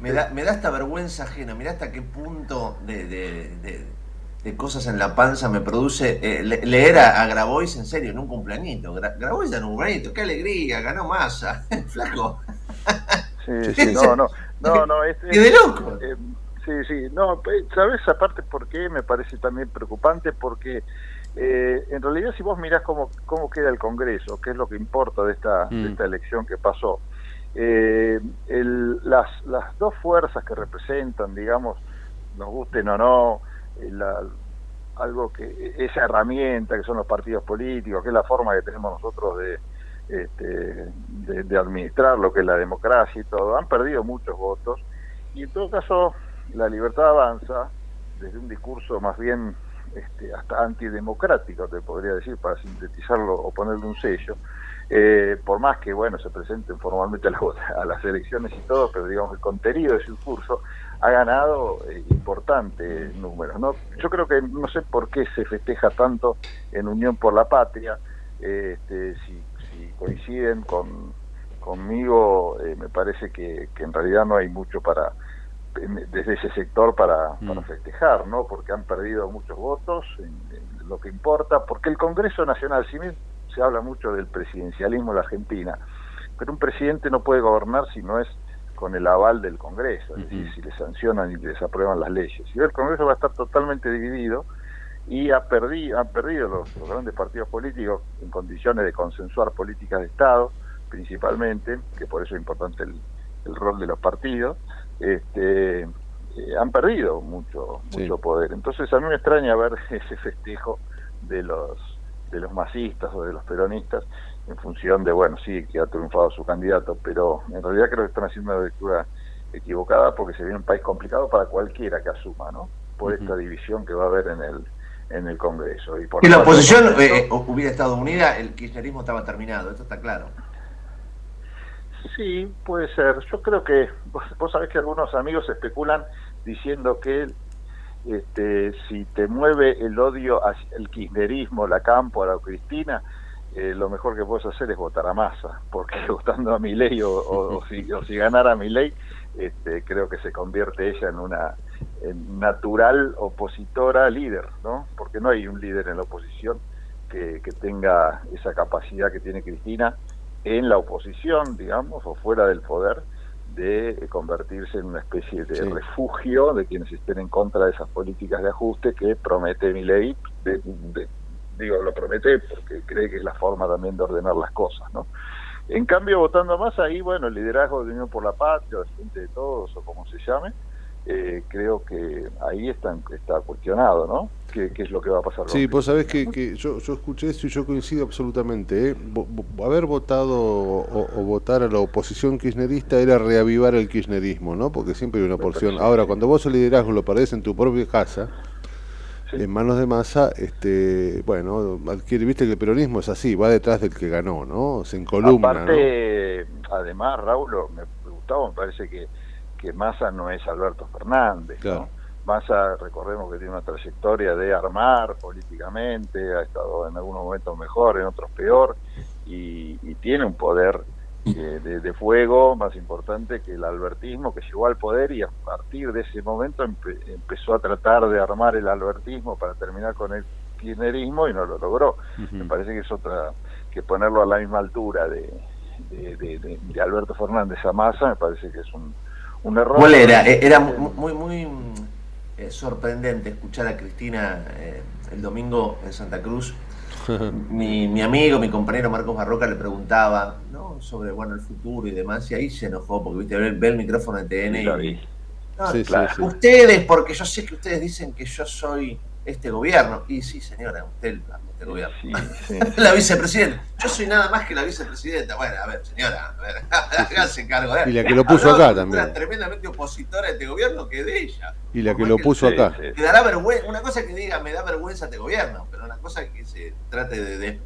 me da, me da esta vergüenza ajena, mirá hasta qué punto de de cosas en la panza me produce eh, leer a, Grabois en serio en un cumpleañito. Grabois en un cumpleañito, qué alegría, ganó masa, flaco. Sí, sí, no, no, no, no, es, de loco. Eh, sí, sí, no, ¿sabes aparte por qué? Me parece también preocupante porque eh, en realidad si vos mirás cómo, cómo queda el Congreso, qué es lo que importa de esta, de mm. esta elección que pasó, el, las, las dos fuerzas que representan, digamos, nos gusten o no, la, algo que esa herramienta que son los partidos políticos, que es la forma que tenemos nosotros de, este, de, administrar lo que es la democracia y todo, han perdido muchos votos. Y en todo caso la libertad avanza desde un discurso más bien este, hasta antidemocrático, te podría decir, para sintetizarlo o ponerle un sello, eh, por más que bueno se presenten formalmente a, a, las elecciones y todo, pero digamos el contenido de su discurso ha ganado eh, importantes números. ¿no? Yo creo que no sé por qué se festeja tanto en Unión por la Patria, este, si, coinciden con, conmigo, eh, me parece que, en realidad no hay mucho para desde ese sector para, mm. para festejar, ¿no? Porque han perdido muchos votos en, lo que importa, porque el Congreso Nacional, si bien se habla mucho del presidencialismo en la Argentina, pero un presidente no puede gobernar si no es con el aval del Congreso, es decir, si le sancionan y les aprueban las leyes. Y el Congreso va a estar totalmente dividido y ha perdido, han perdido los, grandes partidos políticos en condiciones de consensuar políticas de Estado, principalmente, que por eso es importante el, rol de los partidos, este, eh, han perdido mucho, mucho poder. Entonces a mí me extraña ver ese festejo de los de los masistas o de los peronistas en función de, bueno, sí, que ha triunfado su candidato, pero en realidad creo que están haciendo una lectura equivocada porque se viene un país complicado para cualquiera que asuma, ¿no? Por esta división que va a haber en el en el Congreso. Y si la oposición eh, hubiera estado unida, el kirchnerismo estaba terminado, esto está claro. Sí, puede ser. Yo creo que, vos, vos sabés que algunos amigos especulan diciendo que este, si te mueve el odio hacia el kirchnerismo, la Campo, a la Cristina, eh, lo mejor que puedes hacer es votar a masa, porque votando a mi ley o, si, o si ganara mi ley, este, creo que se convierte ella en una natural opositora líder, ¿no? Porque no hay un líder en la oposición que, que tenga esa capacidad que tiene Cristina en la oposición, digamos, o fuera del poder, de convertirse en una especie de refugio de quienes estén en contra de esas políticas de ajuste que promete mi ley, digo, lo promete porque cree que es la forma también de ordenar las cosas, ¿no? En cambio, votando más ahí, bueno, el liderazgo de Unión por la Patria, el Frente de Todos, o como se llame, eh, creo que ahí está, está cuestionado, ¿no? ¿Qué, es lo que va a pasar? Sí, vos sabés que, que yo, yo, escuché eso y yo coincido absolutamente. ¿eh? haber votado o, votar a la oposición kirchnerista era reavivar el kirchnerismo, ¿no? Porque siempre hay una porción. Ahora, cuando vos el liderazgo lo perdés en tu propia casa, en manos de masa, este, bueno, adquiere, viste que el peronismo es así, va detrás del que ganó, ¿no? Se encolumna. Aparte, además, Raúl, me, gustaba, me parece que que Massa no es Alberto Fernández. Massa, recordemos que tiene una trayectoria de armar políticamente, ha estado en algunos momentos mejor, en otros peor, y, tiene un poder eh, de, fuego más importante que el albertismo, que llegó al poder y a partir de ese momento empezó a tratar de armar el albertismo para terminar con el kirchnerismo y no lo logró. Me parece que es otra, que ponerlo a la misma altura de, de Alberto Fernández a Massa, me parece que es un un error. ¿Cuál era? Eh, era muy, muy eh, sorprendente escuchar a Cristina eh, el domingo en Santa Cruz. mi, mi, amigo, mi compañero Marcos Barroca le preguntaba ¿no? sobre bueno el futuro y demás, y ahí se enojó porque viste ve, el micrófono de TN y, ustedes, porque yo sé que ustedes dicen que yo soy este gobierno. Y sí, señora, usted este gobierno. la vicepresidenta. Yo soy nada más que la vicepresidenta. Bueno, a ver, señora, a ver, hágase cargo de Y la que lo puso acá también. Una tremendamente opositora de este gobierno que de ella. Y la que lo puso acá. Me dará vergüenza, una cosa que diga, me da vergüenza este gobierno, pero una cosa que se trate de,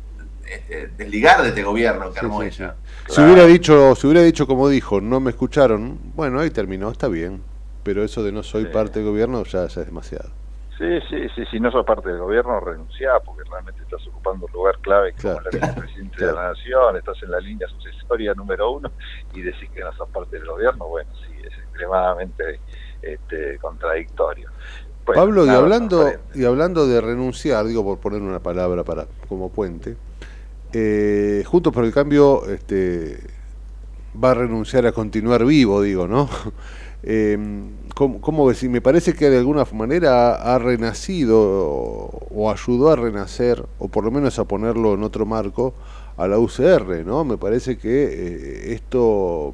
este, desligar de este gobierno que armó ella. Si hubiera dicho, si hubiera dicho como dijo, no me escucharon, bueno, ahí terminó, está bien. Pero eso de no soy parte del gobierno ya, ya es demasiado. Sí, sí, sí, si no sos parte del gobierno, renunciá, porque realmente estás ocupando un lugar clave como la vicepresidente de la Nación, estás en la línea sucesoria número uno y decís que no sos parte del gobierno, bueno, sí, es extremadamente este, contradictorio. Pablo, y hablando, y hablando de renunciar, digo por poner una palabra para como puente, eh, Juntos por el Cambio este, va a renunciar a continuar vivo, digo, ¿no? Eh, ¿cómo, ¿Cómo decir? Me parece que de alguna manera ha, renacido o, ayudó a renacer, o por lo menos a ponerlo en otro marco, a la UCR, ¿no? Me parece que eh, esto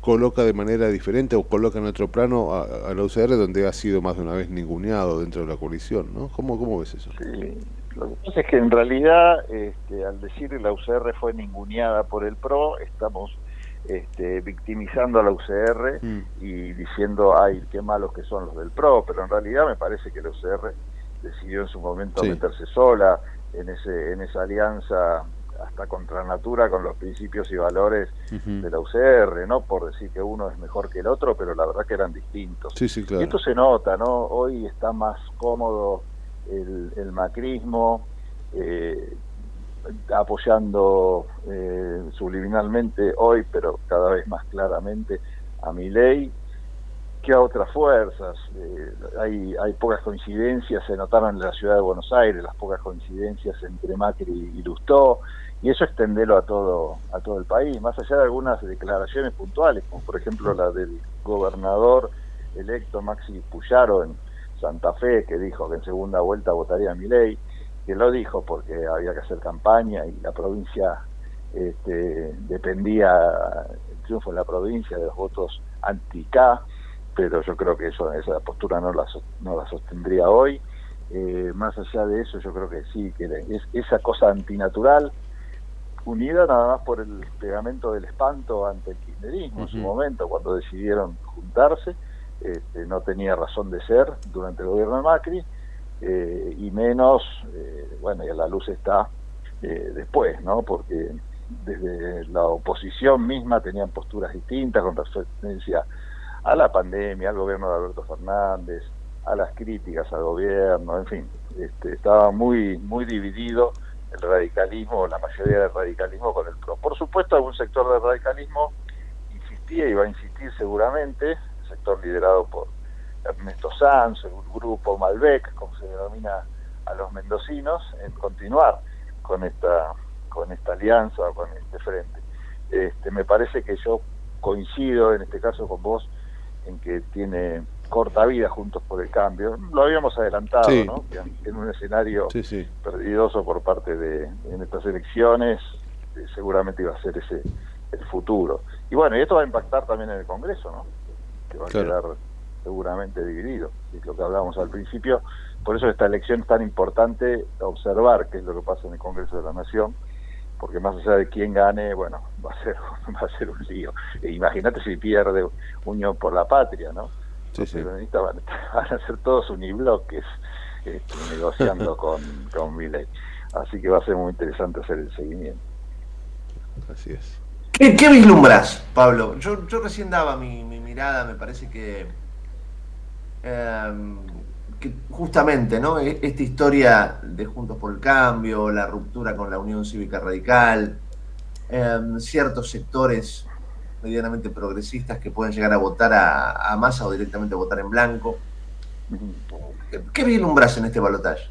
coloca de manera diferente o coloca en otro plano a, la UCR donde ha sido más de una vez ninguneado dentro de la coalición, ¿no? ¿Cómo, cómo ves eso? Sí. Lo que pasa es que en realidad, este, al decir que la UCR fue ninguneada por el PRO, estamos este, victimizando a la UCR mm. y diciendo, ay, qué malos que son los del PRO, pero en realidad me parece que la UCR decidió en su momento meterse sola en, ese, en esa alianza hasta contra natura con los principios y valores de la UCR, no por decir que uno es mejor que el otro, pero la verdad que eran distintos. Y esto se nota, ¿no? Hoy está más cómodo el, el macrismo, eh, apoyando eh, subliminalmente hoy, pero cada vez más claramente, a mi ley que a otras fuerzas. Eh, hay, hay pocas coincidencias, se notaron en la ciudad de Buenos Aires, las pocas coincidencias entre Macri y Lustó, y eso extenderlo a todo, a todo el país, más allá de algunas declaraciones puntuales, como por ejemplo la del gobernador electo Maxi Puyaro en Santa Fe, que dijo que en segunda vuelta votaría a mi ley que lo dijo porque había que hacer campaña y la provincia este, dependía el triunfo en la provincia de los votos anti-K, pero yo creo que eso esa postura no la, no la sostendría hoy. Eh, más allá de eso, yo creo que sí, que es esa cosa antinatural, unida nada más por el pegamento del espanto ante el kirchnerismo en su momento, cuando decidieron juntarse, este, no tenía razón de ser durante el gobierno de Macri, eh, y menos, eh, bueno, y la luz está eh, después, ¿no? Porque desde la oposición misma tenían posturas distintas con referencia a la pandemia, al gobierno de Alberto Fernández, a las críticas al gobierno, en fin, este, estaba muy, muy dividido el radicalismo, la mayoría del radicalismo con el PRO. Por supuesto, algún sector del radicalismo insistía y va a insistir seguramente, el sector liderado por Ernesto Sanz, el grupo Malbec, como se denomina a los mendocinos, en continuar con esta con esta alianza, con este frente. Este, me parece que yo coincido en este caso con vos en que tiene corta vida juntos por el cambio. Lo habíamos adelantado, ¿no? en un escenario perdidoso por parte de en estas elecciones, eh, seguramente iba a ser ese el futuro. Y bueno, y esto va a impactar también en el Congreso, ¿no? Que va a quedar seguramente dividido, es lo que hablábamos al principio. Por eso esta elección es tan importante observar qué es lo que pasa en el Congreso de la Nación, porque más allá de quién gane, bueno, va a ser, va a ser un lío. E imagínate si pierde Unión por la Patria, ¿no? Sí, sí. Van, a ser todos unibloques este, negociando con, con Millet. Así que va a ser muy interesante hacer el seguimiento. Así es. ¿Qué, qué vislumbras, Pablo? Yo, yo recién daba mi, mi mirada, me parece que, em, que justamente ¿no? E, esta historia de Juntos por el Cambio, la ruptura con la Unión Cívica Radical, em, ciertos sectores medianamente progresistas que pueden llegar a votar a, a Massa o directamente a votar en blanco. ¿Qué, qué vislumbras en este balotaje?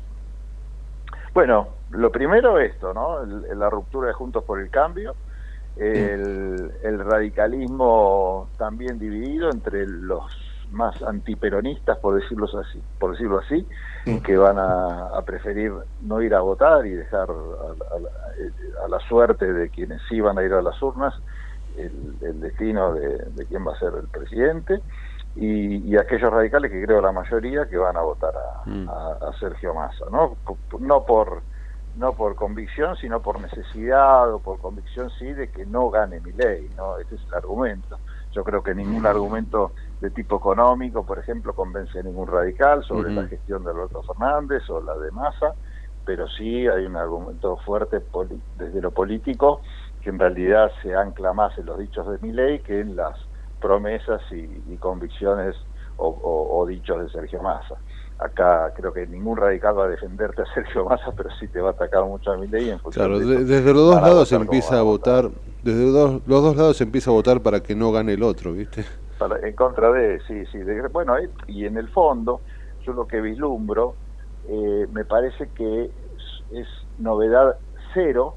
Bueno, lo primero esto, ¿no? la ruptura de Juntos por el Cambio, el, radicalismo también dividido entre los más antiperonistas, por decirlo así, por decirlo así, que van a, preferir no ir a votar y dejar a, la, suerte de quienes sí van a ir a las urnas el, destino de, quién va a ser el presidente. Y, aquellos radicales que creo la mayoría que van a votar a, mm. Sergio Massa, ¿no? No por no por convicción, sino por necesidad o por convicción sí de que no gane mi ley, ¿no? Ese es el argumento. Yo creo que ningún argumento de tipo económico, por ejemplo, convence a ningún radical sobre la gestión de Alberto Fernández o la de Massa, pero sí hay un argumento fuerte desde lo político que en realidad se ancla más en los dichos de mi ley que en las promesas y, convicciones o dichos de Sergio Massa acá creo que ningún radical va a defenderte a Sergio Massa, pero sí te va a atacar mucho a mi ley. claro, desde los dos lados se empieza a votar, desde los dos, lados se empieza a votar para que no gane el otro, ¿viste? En contra de, sí, sí. bueno, eh, y en el fondo, yo lo que vislumbro, eh, me parece que es, novedad cero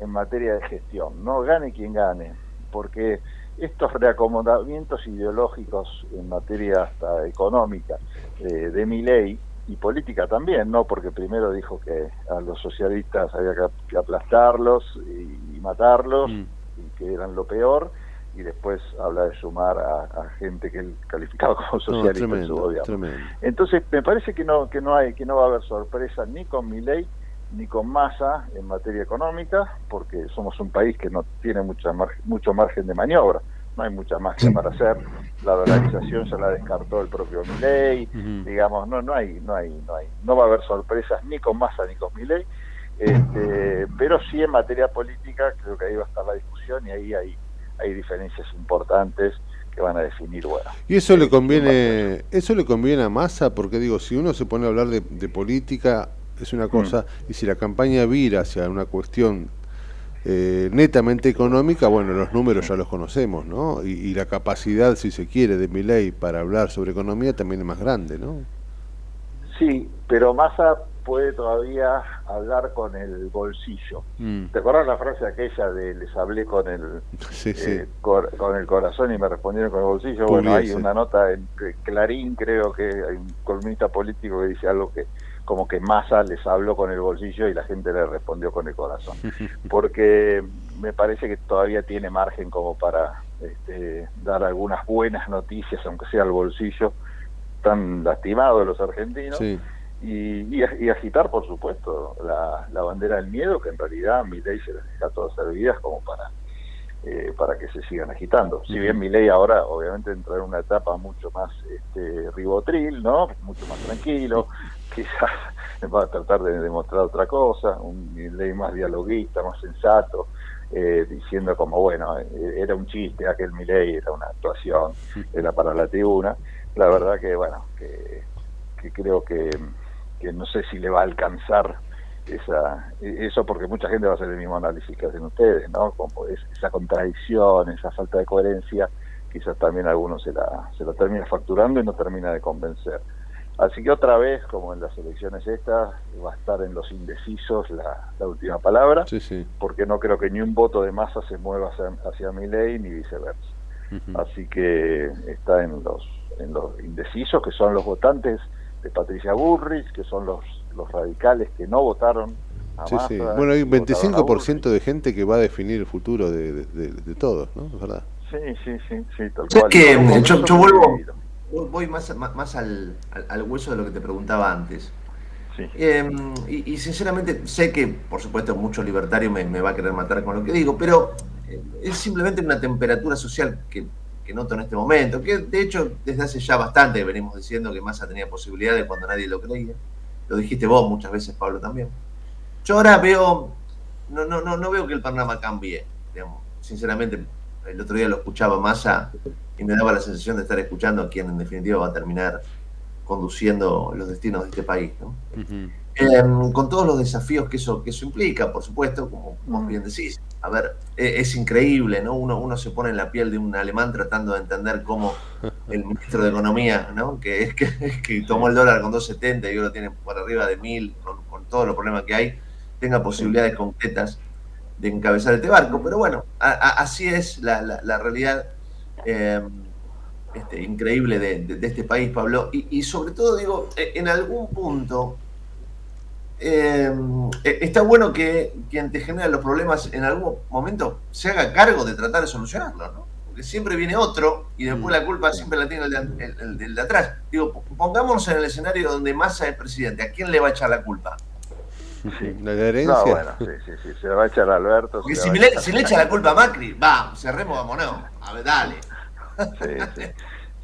en materia de gestión. No gane quien gane, porque estos reacomodamientos ideológicos en materia hasta económica eh, de mi ley y política también, ¿no? Porque primero dijo que a los socialistas había que, aplastarlos y, matarlos mm. y que eran lo peor y después habla de sumar a, gente que él calificaba como socialista en su gobierno. Entonces me parece que no que no hay que no va a haber sorpresa ni con mi ley ni con masa en materia económica, porque somos un país que no tiene mucha mucho margen de maniobra, no hay mucha magia para hacer, la dolarización se la descartó el propio Milei, digamos, no no hay no hay no hay. No va a haber sorpresas ni con masa ni con Milei, este, pero sí en materia política creo que ahí va a estar la discusión y ahí hay hay diferencias importantes que van a definir bueno y eso le conviene eso le conviene a masa porque digo si uno se pone a hablar de, de política es una cosa, mm. y si la campaña vira hacia una cuestión eh, netamente económica, bueno, los números ya los conocemos, ¿no? Y, la capacidad, si se quiere, de mi ley para hablar sobre economía también es más grande, ¿no? Sí, pero Massa puede todavía hablar con el bolsillo. Mm. ¿Te acuerdas la frase aquella de les hablé con el eh, con el corazón y me respondieron con el bolsillo? bueno, hay una nota en Clarín, creo que hay un columnista político que dice algo que como que Massa les habló con el bolsillo y la gente le respondió con el corazón. Porque me parece que todavía tiene margen como para este, dar algunas buenas noticias, aunque sea el bolsillo tan lastimado de los argentinos. Y, y, agitar, por supuesto, la, la, bandera del miedo, que en realidad mi ley se las deja todas servidas como para eh, para que se sigan agitando. Si bien mi ley ahora, obviamente, entra en una etapa mucho más este, ribotril, ¿no? Mucho más tranquilo, quizás va a tratar de demostrar otra cosa, un ley más dialoguista, más sensato, eh, diciendo como, bueno, eh, era un chiste aquel mi ley, era una actuación, era para la tribuna. La verdad que, bueno, que, creo que, que no sé si le va a alcanzar esa eso porque mucha gente va a hacer el mismo análisis que hacen ustedes, ¿no? Como esa contradicción, esa falta de coherencia, quizás también algunos se la, se la termina facturando y no termina de convencer. Así que otra vez, como en las elecciones estas, va a estar en los indecisos la, última palabra, porque no creo que ni un voto de masa se mueva hacia, hacia mi ley ni viceversa. Así que está en los, en los indecisos, que son los votantes de Patricia Burrich, que son los, los radicales que no votaron a Sí, sí. Massa, Bueno, hay un que votaron a 25% de gente que va a definir el futuro de, de- de- de todos, ¿no? Es verdad. Sí, sí, sí, sí, tal. Por yo, que- vuelvo, voy- más, más, más al, al- al hueso de lo que te preguntaba antes. Eh, y, y sinceramente sé que, por supuesto, mucho libertario me, me va a querer matar con lo que digo, pero eh, es simplemente una temperatura social que, que noto en este momento, que de hecho desde hace ya bastante venimos diciendo que Massa tenía posibilidades cuando nadie lo creía. Lo dijiste vos muchas veces, Pablo, también. Yo ahora veo, no, no, no, no veo que el panorama cambie, digamos. Sinceramente, el otro día lo escuchaba Massa y me daba la sensación de estar escuchando a quien en definitiva va a terminar conduciendo los destinos de este país. ¿no? Eh, con todos los desafíos que eso, que eso implica, por supuesto, como vos bien decís. A ver, e- es, increíble, ¿no? Uno, uno se pone en la piel de un alemán tratando de entender cómo el ministro de Economía, ¿no? Que es que, que tomó el dólar con 2.70 y ahora lo tiene por arriba de 1.000, con, con todos los problemas que hay, tenga posibilidades concretas de encabezar este barco. Pero bueno, a- a- así es la, la- la realidad eh, este, increíble de, de- de este país, Pablo. Y, y sobre todo, digo, eh, en algún punto eh, está bueno que quien te genera los problemas en algún momento se haga cargo de tratar de solucionarlos, ¿no? Porque siempre viene otro y después la culpa siempre la tiene el de, el- el- el de atrás. Digo, pongámonos en el escenario donde Massa es presidente. ¿A quién le va a echar la culpa? La herencia. No, bueno, sí, sí, sí, se la va a echar a Alberto. Porque si, le, si le echa la culpa a Macri, va, cerremos, vámonos. A ver, dale. Sí, sí,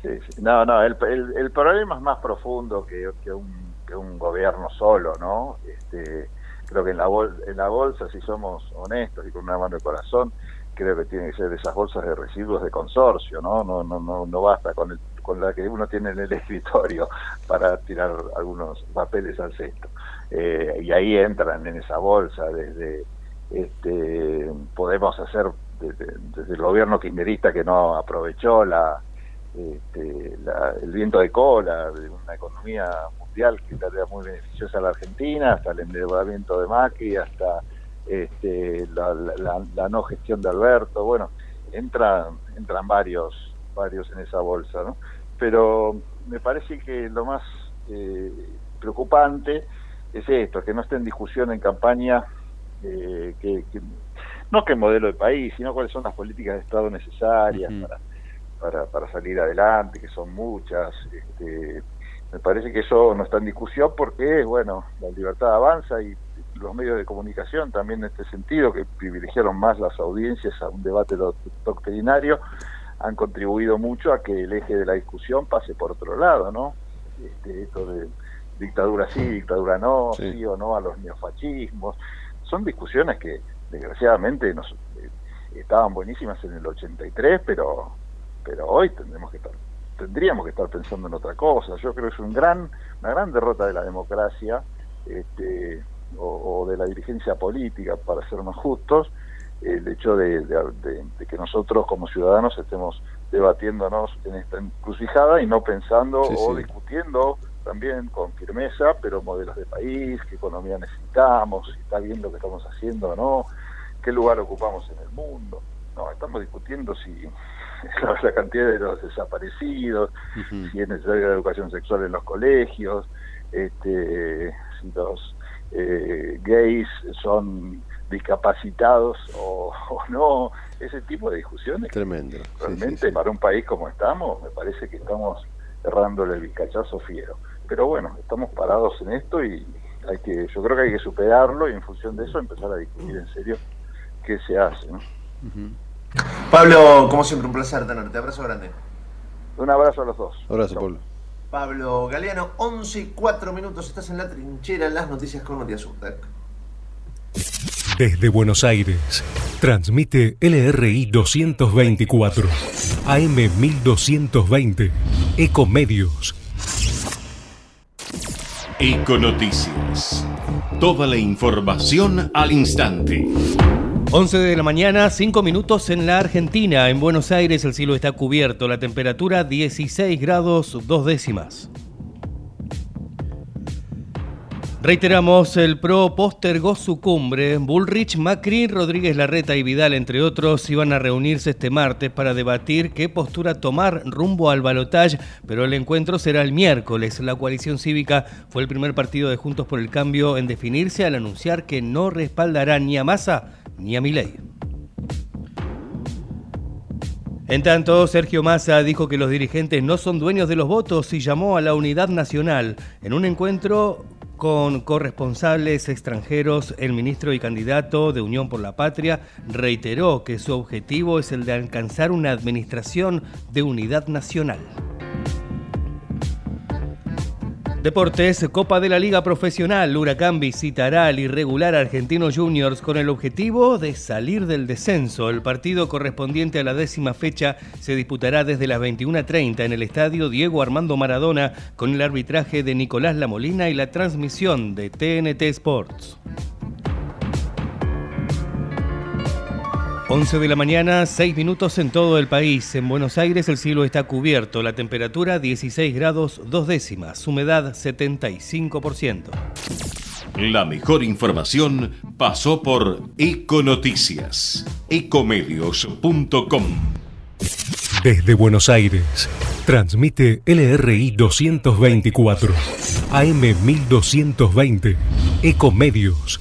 sí, sí. No, no, el, el, el problema es más profundo que, que, un, que un gobierno solo, ¿no? Este, creo que en la, bol, en la bolsa, si somos honestos y con una mano de corazón, creo que tiene que ser de esas bolsas de residuos de consorcio, ¿no? No, no, no, no basta con, el, con la que uno tiene en el escritorio para tirar algunos papeles al cesto. Eh, y ahí entran en esa bolsa desde este podemos hacer desde, desde el gobierno kirchnerista que no aprovechó la, este, la- el viento de cola de una economía mundial que era muy beneficiosa a la Argentina, hasta el endeudamiento de Macri, hasta este, la, la- la- la no gestión de Alberto, bueno, entran, entran varios, varios en esa bolsa, ¿no? Pero me parece que lo más eh, preocupante es esto, que no esté en discusión en campaña eh, que, que- no que modelo de país, sino cuáles son las políticas de Estado necesarias para, para, para salir adelante, que son muchas. Este, me parece que eso no está en discusión porque, bueno, la libertad avanza y los medios de comunicación también en este sentido, que privilegiaron más las audiencias a un debate doc- doctrinario, han contribuido mucho a que el eje de la discusión pase por otro lado, ¿no? Este, esto de dictadura sí, dictadura no, sí, o no a los neofascismos, son discusiones que desgraciadamente nos eh, estaban buenísimas en el 83, pero pero hoy tendremos que estar tendríamos que estar pensando en otra cosa. Yo creo que es un gran una gran derrota de la democracia este, o, o de la dirigencia política, para ser más justos, el hecho de, de- de- de que nosotros como ciudadanos estemos debatiéndonos en esta encrucijada y no pensando Sí, o sí. discutiendo también con firmeza, pero modelos de país, qué economía necesitamos, si está bien lo que estamos haciendo o no, qué lugar ocupamos en el mundo. No, estamos discutiendo si la, cantidad de los desaparecidos, si es necesaria la educación sexual en los colegios, este, si los eh, gays son discapacitados o, o no, ese tipo de discusiones. Tremendo. Sí, Realmente para un país como estamos, me parece que estamos errándole el vizcachazo fiero. Pero bueno, estamos parados en esto y hay que, yo creo que hay que superarlo y en función de eso empezar a discutir en serio qué se hace. ¿no? Pablo, como siempre, un placer tenerte. Abrazo grande. Un abrazo a los dos. Abrazo, Pablo. Pablo Galeano, 11 y 4 minutos. Estás en la trinchera, en las noticias con Matías Urtac. Desde Buenos Aires, transmite LRI 224, AM 1220, Ecomedios. Econoticias. Toda la información al instante. 11 de la mañana, 5 minutos en la Argentina. En Buenos Aires el cielo está cubierto, la temperatura 16 grados 2 décimas. Reiteramos, el PRO postergó su cumbre. Bullrich, Macri, Rodríguez Larreta y Vidal, entre otros, iban a reunirse este martes para debatir qué postura tomar rumbo al balotaje, pero el encuentro será el miércoles. La coalición cívica fue el primer partido de Juntos por el Cambio en definirse al anunciar que no respaldará ni a Massa ni a Milei. En tanto, Sergio Massa dijo que los dirigentes no son dueños de los votos y llamó a la unidad nacional. En un encuentro con corresponsables extranjeros, el ministro y candidato de Unión por la Patria reiteró que su objetivo es el de alcanzar una administración de unidad nacional. Deportes, Copa de la Liga Profesional, Huracán visitará al irregular Argentino Juniors con el objetivo de salir del descenso. El partido correspondiente a la décima fecha se disputará desde las 21.30 en el estadio Diego Armando Maradona con el arbitraje de Nicolás Lamolina y la transmisión de TNT Sports. 11 de la mañana, 6 minutos en todo el país. En Buenos Aires el cielo está cubierto, la temperatura 16 grados 2 décimas, humedad 75%. La mejor información pasó por Econoticias, ecomedios.com. Desde Buenos Aires, transmite LRI 224, AM 1220, Ecomedios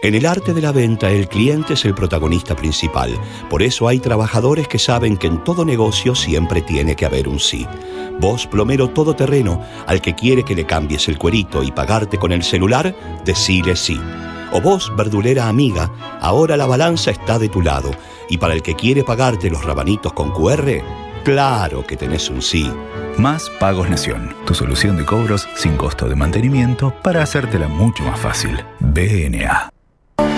En el arte de la venta el cliente es el protagonista principal. Por eso hay trabajadores que saben que en todo negocio siempre tiene que haber un sí. Vos, plomero todoterreno, al que quiere que le cambies el cuerito y pagarte con el celular, decile sí. O vos, verdulera amiga, ahora la balanza está de tu lado. Y para el que quiere pagarte los rabanitos con QR, claro que tenés un sí. Más Pagos Nación, tu solución de cobros sin costo de mantenimiento para hacértela mucho más fácil. BNA.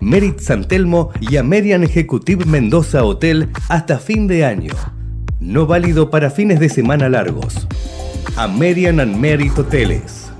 Merit San Telmo y Amerian Executive Mendoza Hotel hasta fin de año. No válido para fines de semana largos. American and Merit Hoteles.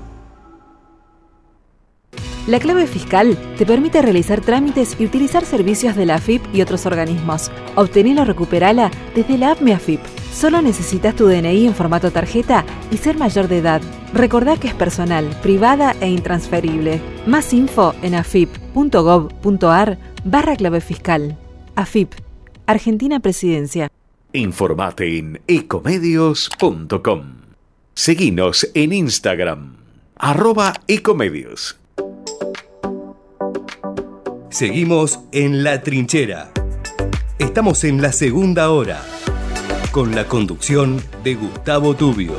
La clave fiscal te permite realizar trámites y utilizar servicios de la AFIP y otros organismos. Obtenela o recuperala desde la app MeAFIP. Solo necesitas tu DNI en formato tarjeta y ser mayor de edad. Recordá que es personal, privada e intransferible. Más info en afip.gov.ar barra clave fiscal. AFIP, Argentina Presidencia. Informate en ecomedios.com. Seguinos en Instagram, arroba ecomedios. Seguimos en La Trinchera. Estamos en la segunda hora, con la conducción de Gustavo Tubio.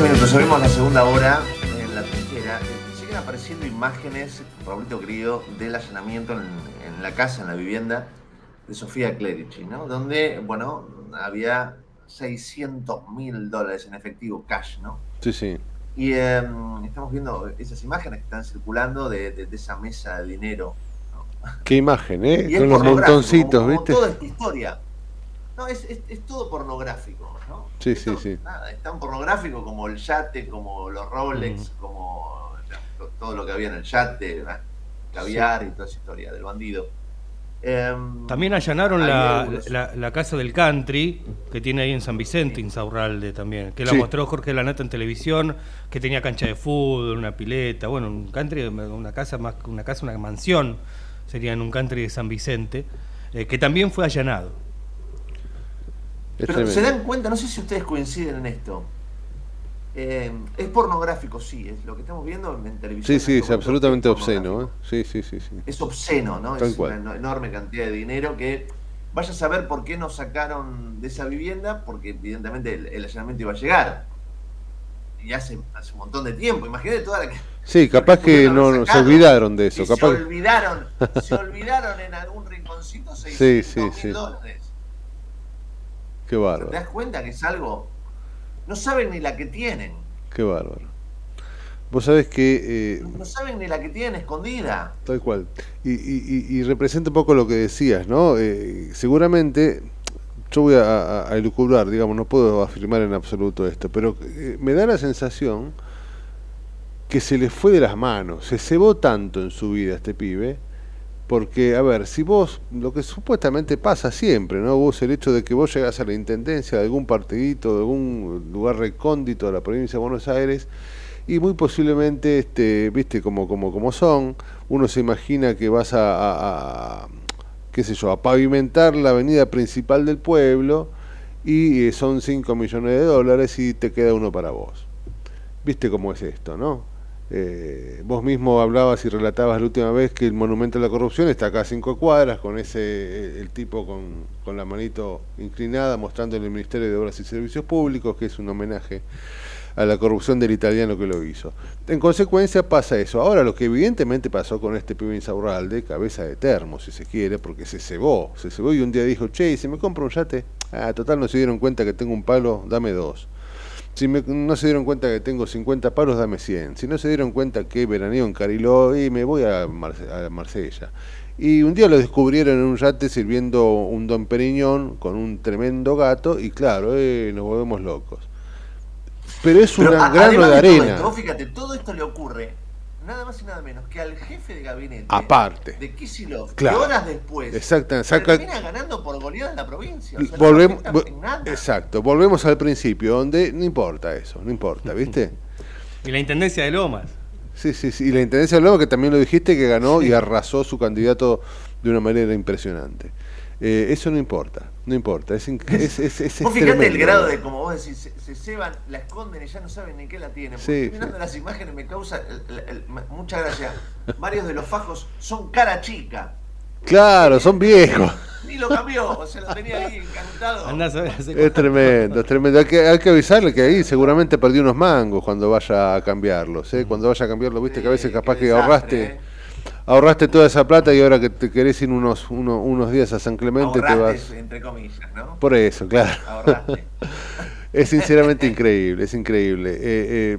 13 minutos, abrimos la segunda hora en la trinchera. Siguen apareciendo imágenes, Raulito querido, del allanamiento en, en la casa, en la vivienda de Sofía Clerici, ¿no? Donde, bueno, había 600 mil dólares en efectivo, cash, ¿no? Sí, sí. Y eh, estamos viendo esas imágenes que están circulando de, de- de esa mesa de dinero. Qué imagen, ¿eh? Con los montoncitos, como- como ¿viste? toda esta historia. No, es, es- es todo pornográfico, ¿no? Sí, sí, sí. Nada, es tan pornográfico como el yate, como los Rolex, como todo lo que había en el yate, ¿verdad? caviar y toda esa historia del bandido. Em, También allanaron la, euros. la- la casa del country que tiene ahí en San Vicente, Insaurralde también, que la Sí. mostró Jorge Lanata en televisión, que tenía cancha de fútbol, una pileta, bueno, un country, una casa más que una casa, una mansión, sería en un country de San Vicente, eh, que también fue allanado. Pero se dan cuenta, no sé si ustedes coinciden en esto. Eh, es pornográfico, sí, es lo que estamos viendo en televisión. Sí, sí, este es absolutamente es obsceno, ¿eh? Sí, sí, sí, sí. es obsceno, ¿no? Tal es cual. una eno- enorme cantidad de dinero que vaya a saber por qué nos sacaron de esa vivienda, porque evidentemente el, el allanamiento iba a llegar. Y hace, hace un montón de tiempo, imagínate toda la que Sí, capaz que no, no, se olvidaron de eso. y se Capaz olvidaron, se olvidaron en algún rinconcito Sí, 600 sí, mil sí. dólares. Qué ¿Te bárbaro, das cuenta que es algo? No saben ni la que tienen. qué bárbaro. Vos sabés que eh, No saben ni la que tienen escondida. Tal cual. Y, y- y- representa un poco lo que decías, ¿no? Eh, seguramente, yo voy a, a, a elucubrar, digamos, no puedo afirmar en absoluto esto, pero eh, me da la sensación que se le fue de las manos, se cebó tanto en su vida este pibe, porque, a ver, si vos, lo que supuestamente pasa siempre, ¿no? Vos el hecho de que vos llegás a la intendencia de algún partidito, de algún lugar recóndito de la provincia de Buenos Aires, y muy posiblemente, este, viste, como, son, uno se imagina que vas a, a- a- qué sé yo, a pavimentar la avenida principal del pueblo y eh, son 5 millones de dólares y te queda uno para vos. ¿Viste cómo es esto, no? Eh, vos mismo hablabas y relatabas la última vez que el monumento a la corrupción está acá a cinco cuadras con ese eh, el tipo con, con la manito inclinada mostrándole el Ministerio de Obras y Servicios Públicos que es un homenaje a la corrupción del italiano que lo hizo. En consecuencia pasa eso. Ahora lo que evidentemente pasó con este pibe Insaurralde, cabeza de termo si se quiere, porque se cebó, se cebó y un día dijo, che, ¿y si me compro un yate, ah, total no se dieron cuenta que tengo un palo, dame dos. Si me- no se dieron cuenta que tengo 50 palos, dame 100. Si no se dieron cuenta que veraneo en Cariló, y me voy a, Marse- a Marsella. Y un día lo descubrieron en un yate sirviendo un Don Periñón con un tremendo gato, y claro, eh, nos volvemos locos. Pero es un grano de todo arena. esto, fíjate, todo esto le ocurre nada más y nada menos que al jefe de gabinete Aparte. de Kisilov, Claro. que horas después Exacto, saca- termina ganando por goleada en la provincia. O sea, no Volvemos, exacto, volvemos al principio, donde no importa eso, no importa, ¿viste? Y la Intendencia de Lomas. Sí, sí, sí. Y la Intendencia de Lomas, que también lo dijiste, que ganó y arrasó su candidato de una manera impresionante. Eh, eso no importa, no importa. Es, es, es, es- es Vos fíjate el grado de, como vos decís, se, se ceban, la esconden y ya no saben ni qué la tienen. Porque Sí, estoy mirando las imágenes me causa el- el- el- mucha gracia. Varios de los fajos son cara chica. Claro, son viejos. Ni lo cambió, o sea, lo tenía ahí encantado. Andás a ver Es tremendo, es tremendo. Hay que, hay que avisarle que ahí seguramente perdió unos mangos cuando vaya a cambiarlos. ¿eh? Cuando vaya a cambiarlos, viste que a veces capaz que desastre, ahorraste ¿eh? Ahorraste toda esa plata y ahora que te querés ir unos, uno- unos días a San Clemente te vas. entre comillas, ¿no? Por eso, claro. Ahorraste. es sinceramente increíble, es increíble. Eh, eh,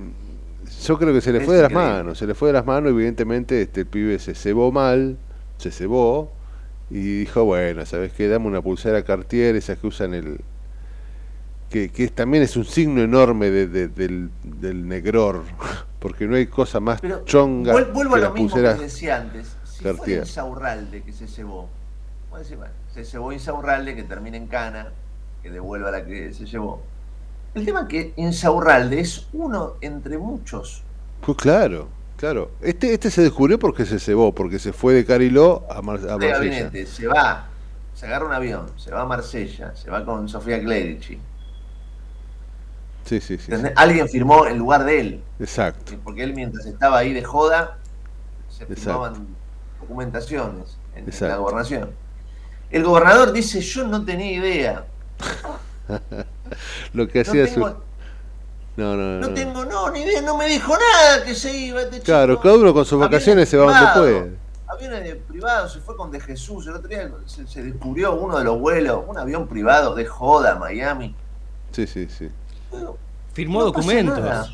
yo creo que se le Es fue de las manos, se le fue de las manos, evidentemente este el pibe se cebó mal, se cebó y dijo, bueno, ¿sabes qué? Dame una pulsera Cartier, esas que usan el... Que, también es un signo enorme de- de- del, del negror, porque no hay cosa más Pero chonga vuel- vuelvo que a lo mismo que decía antes. Si Cartier. Insaurralde que se cebó, bueno, se cebó Insaurralde que termina en cana, que devuelva la que se llevó. El tema es que Insaurralde es uno entre muchos. Pues claro, claro. Este, este se descubrió porque se cebó, porque se fue de Cariló a, Mar- a Marsella. gabinete, se va, se agarra un avión, se va a Marsella, se va con Sofía Clerici. Sí, sí, sí. Alguien firmó en lugar de él, Exacto. porque él mientras estaba ahí de joda, se Exacto. firmaban documentaciones en, en la gobernación. El gobernador dice, yo no tenía idea. Lo que No hacía tengo- su... No, no, no. No no. tengo, no, ni idea, no me dijo nada que se iba este chico. Claro, cada uno con sus vacaciones se va donde puede. Aviones de privado, se fue con De Jesús. El otro día se, se descubrió uno de los vuelos, un avión privado de joda Miami. Sí, sí, sí. Firmó No documentos.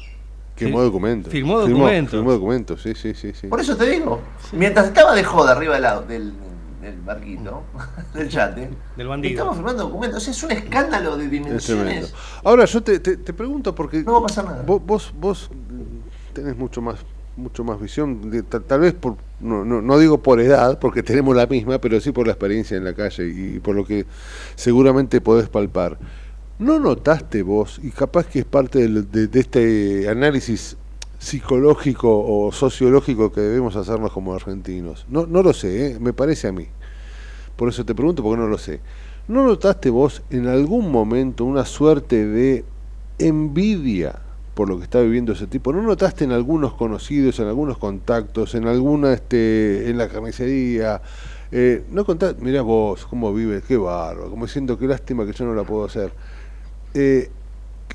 Firmó documentos. Firmó documentos. Firmó documentos, sí, sí, sí. sí. Por eso te digo, mientras estaba de joda arriba del, au- del, del barquito, del yate, Del bandido. estamos firmando documentos. O sea, es un escándalo de Es dimensiones. Ahora yo te, te- te pregunto porque No va a pasar nada. vos, vos, vos, mm, tenés mucho más mucho más visión, de- ta- tal vez por no, no, no digo por edad, porque tenemos la misma, pero sí por la experiencia en la calle y, por lo que seguramente podés palpar. ¿No notaste vos, y capaz que es parte de, de este análisis psicológico o sociológico que debemos hacernos como argentinos? No, no lo sé, ¿eh? me parece a mí. Por eso te pregunto, porque no lo sé. ¿No notaste vos en algún momento una suerte de envidia por lo que está viviendo ese tipo? ¿No notaste en algunos conocidos, en algunos contactos, en alguna, este, en la carnicería? Eh, no contaste, mirá vos, cómo vives, qué bárbaro, como diciendo, qué lástima que yo no la puedo hacer. Eh,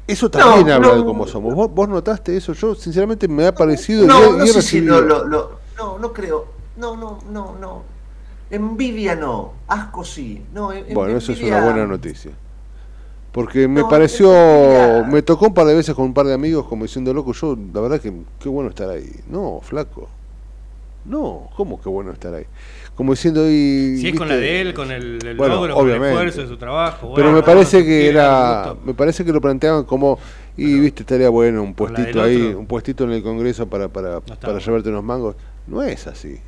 eso también No, habla no. de cómo somos. ¿Vos, vos notaste eso? Yo, sinceramente, me ha parecido No, no y he sé si recibido- lo, lo- lo- no, no creo. No, no, no, no. Envidia no, asco sí. No, en- Bueno, eso es una buena noticia. Porque me pareció, envidia- me tocó un par de veces con un par de amigos como diciendo, loco, yo, la verdad que qué bueno estar ahí. No, flaco. No, ¿cómo qué bueno estar ahí? Como diciendo, y, Si es con la de él, con el, el Bueno, logro, con el obviamente. esfuerzo de su trabajo. Pero bueno, me parece que era, me parece que lo planteaban como, y viste, estaría bueno un puestito ahí, otro. un puestito en el Congreso para, para, para llevarte unos mangos. No es así.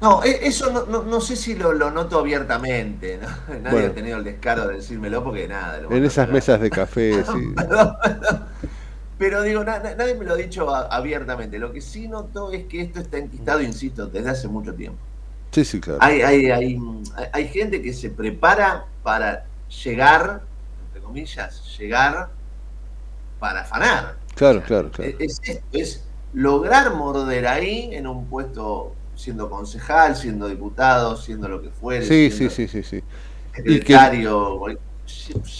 No, e- eso no, no, no sé si lo, lo noto abiertamente. ¿no? Nadie Bueno. ha tenido el descaro de decírmelo porque nada. lo En esas mesas de café, sí. Pero digo, na- na- nadie me lo ha dicho abiertamente. Lo que sí noto es que esto está enquistado, insisto, desde hace mucho tiempo. Sí, sí, claro. Hay, hay, hay, hay gente que se prepara para llegar, entre comillas, llegar para afanar. Claro, claro, claro. Es esto, es lograr morder ahí en un puesto siendo concejal, siendo diputado, siendo lo que fuere, Sí, sí, sí, sí, sí. Que, secretario,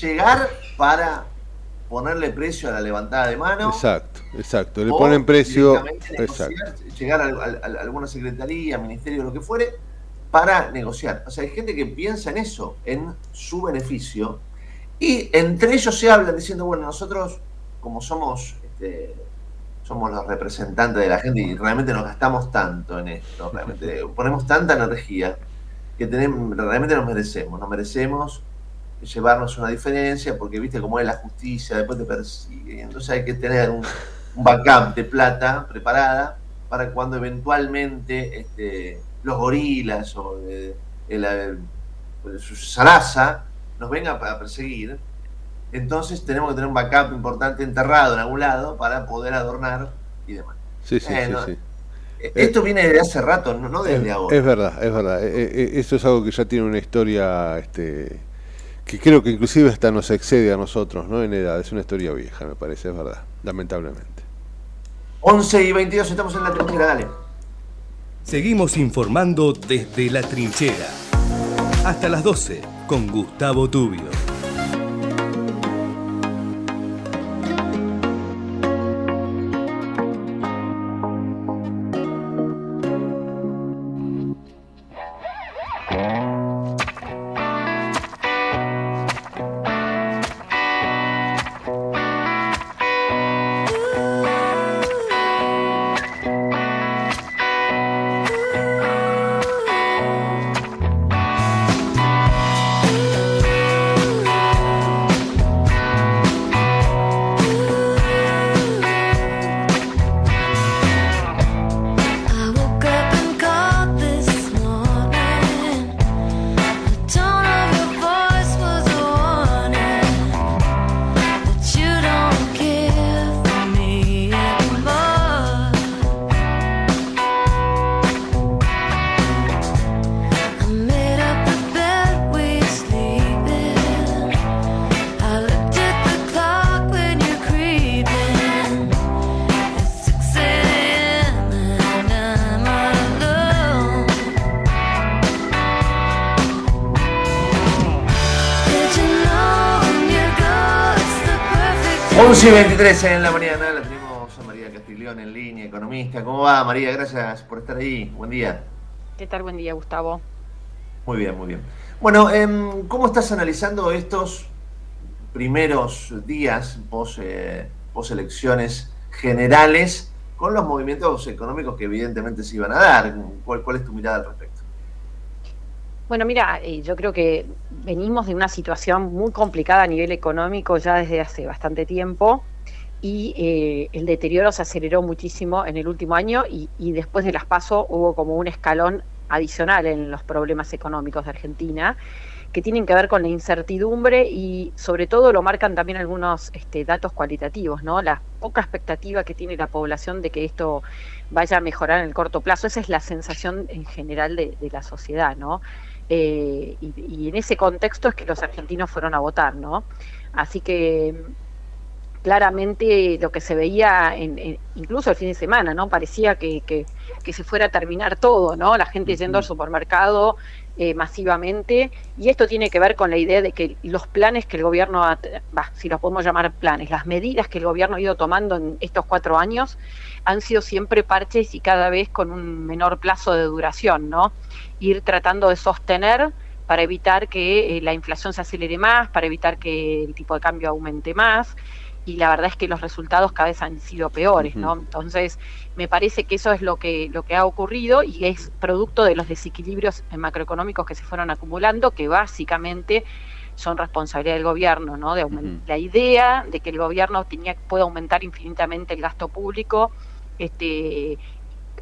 llegar para ponerle precio a la levantada de mano. exacto, exacto. Le ponen precio, exacto. llegar a, a- a alguna secretaría, ministerio, lo que fuere, para negociar. O sea, hay gente que piensa en eso, en su beneficio, y entre ellos se hablan diciendo, bueno, nosotros, como somos, este, somos los representantes de la gente y realmente nos gastamos tanto en esto, realmente ponemos tanta energía que tenemos, realmente nos merecemos, nos merecemos llevarnos una diferencia, porque viste cómo es la justicia, después te persigue, entonces hay que tener un, un backup de plata preparada para cuando eventualmente este, los gorilas o eh, el, el- el Sarasa nos venga a perseguir, entonces tenemos que tener un backup importante enterrado en algún lado para poder adornar y demás. Sí, sí, Eh, sí, no, sí. Esto viene desde hace rato, no, no desde es, ahora. es verdad, es verdad. Eh, eh, eso es algo que ya tiene una historia, este, que creo que inclusive hasta nos excede a nosotros, ¿no? En edad. Es una historia vieja, me parece, es verdad, lamentablemente. 11 y 22 estamos en la trinchera, dale. Seguimos informando desde la trinchera. Hasta las 12 con Gustavo Tubio. 11 y 23 en la mañana, la tenemos a María Castiglione en línea, economista. ¿Cómo va María? Gracias por estar ahí. Buen día. ¿Qué tal? Buen día, Gustavo. Muy bien, muy bien. Bueno, em, ¿cómo estás analizando estos primeros días pos, eh, pos elecciones generales con los movimientos económicos que evidentemente se iban a dar? ¿Cuál, cuál es tu mirada al respecto? Bueno, mira, eh, yo creo que venimos de una situación muy complicada a nivel económico ya desde hace bastante tiempo y eh, el deterioro se aceleró muchísimo en el último año y, después de las PASO hubo como un escalón adicional en los problemas económicos de Argentina que tienen que ver con la incertidumbre y sobre todo lo marcan también algunos este, datos cualitativos, ¿no? La poca expectativa que tiene la población de que esto vaya a mejorar en el corto plazo, esa es la sensación en general de, de la sociedad, ¿no? Eh, y, y en ese contexto es que los argentinos fueron a votar, ¿no? Así que claramente lo que se veía en, en- incluso el fin de semana, ¿no? Parecía que, que, que se fuera a terminar todo, ¿no? La gente yendo al supermercado eh, masivamente y esto tiene que ver con la idea de que los planes que el gobierno, va, si los podemos llamar planes, las medidas que el gobierno ha ido tomando en estos cuatro años han sido siempre parches y cada vez con un menor plazo de duración, ¿no? Ir tratando de sostener para evitar que eh, la inflación se acelere más, para evitar que el tipo de cambio aumente más y la verdad es que los resultados cada vez han sido peores, ¿no? Entonces, me parece que eso es lo que lo que ha ocurrido y es producto de los desequilibrios macroeconómicos que se fueron acumulando, que básicamente son responsabilidad del gobierno, ¿no? De La idea de que el gobierno tenía puede aumentar infinitamente el gasto público, este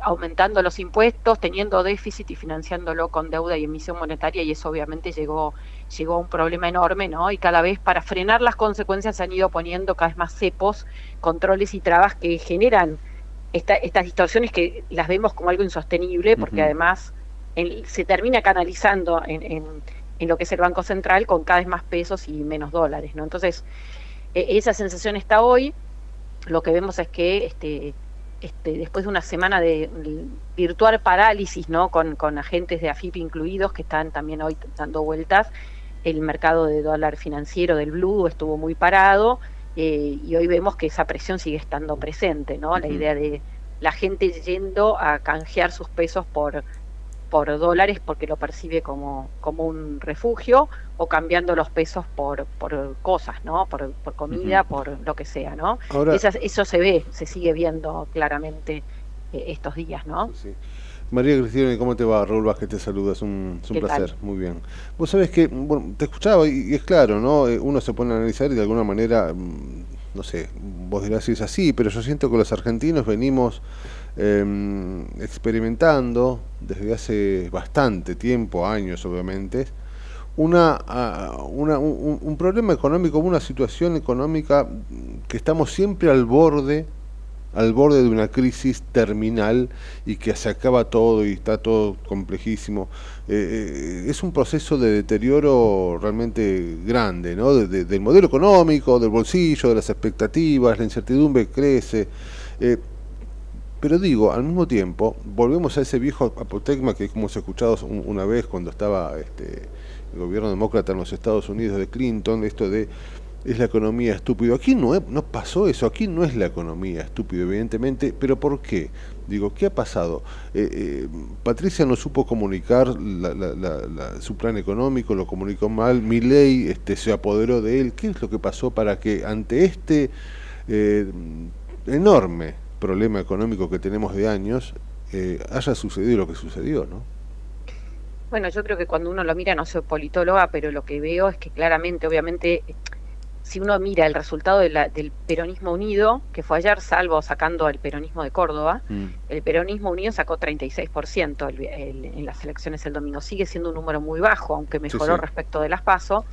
aumentando los impuestos, teniendo déficit y financiándolo con deuda y emisión monetaria y eso obviamente llegó llegó a un problema enorme, ¿no? Y cada vez para frenar las consecuencias se han ido poniendo cada vez más cepos, controles y trabas que generan esta- estas distorsiones que las vemos como algo insostenible porque además en- se termina canalizando en, en- en lo que es el Banco Central con cada vez más pesos y menos dólares, ¿no? Entonces, eh, esa sensación está hoy. Lo que vemos es que este, este, después de una semana de virtual parálisis, ¿no? Con, con agentes de AFIP incluidos que están también hoy dando vueltas, el mercado de dólar financiero del blue estuvo muy parado eh, y hoy vemos que esa presión sigue estando presente, ¿no? La idea de la gente yendo a canjear sus pesos por por dólares porque lo percibe como, como un refugio o cambiando los pesos por, por cosas, ¿no? Por, por comida, por lo que sea, ¿no? Ahora- Esas- eso se ve, se sigue viendo claramente eh, estos días, ¿no? María Cristina, ¿cómo te va? Raúl Vázquez te saluda, es un, es un ¿Qué placer, tal? muy bien. Vos sabés que, bueno, te escuchaba y, y es claro, ¿no? Eh, Uno se pone a analizar y de alguna manera, mm, no sé, vos dirás si es así, pero yo siento que los argentinos venimos em, experimentando desde hace bastante tiempo, años obviamente, una, una- un, problema económico, una situación económica que estamos siempre al borde al borde de una crisis terminal y que se acaba todo y está todo complejísimo. Eh, eh, es un proceso de deterioro realmente grande, ¿no? De- de- del modelo económico, del bolsillo, de las expectativas, la incertidumbre crece. Eh, pero digo, al mismo tiempo, volvemos a ese viejo apotegma que hemos escuchado un- una vez cuando estaba este, el gobierno demócrata en los Estados Unidos de Clinton, esto de es la economía estúpido. Aquí no, pasó eso, aquí no es la economía estúpido, evidentemente, pero ¿por qué? Digo, ¿qué ha pasado? Eh, eh, Patricia no supo comunicar la- su plan económico, lo comunicó mal, Milei este, se apoderó de él. ¿Qué es lo que pasó para que ante este eh, enorme problema económico que tenemos de años eh, haya sucedido lo que sucedió, ¿no? Bueno, yo creo que cuando uno lo mira, no soy politóloga, pero lo que veo es que claramente, obviamente, si uno mira el resultado de la- del peronismo unido, que fue ayer, salvo sacando el peronismo de Córdoba, el peronismo unido sacó 36% el el- en las elecciones el domingo. Sigue siendo un número muy bajo, aunque mejoró sí. respecto de las PASO,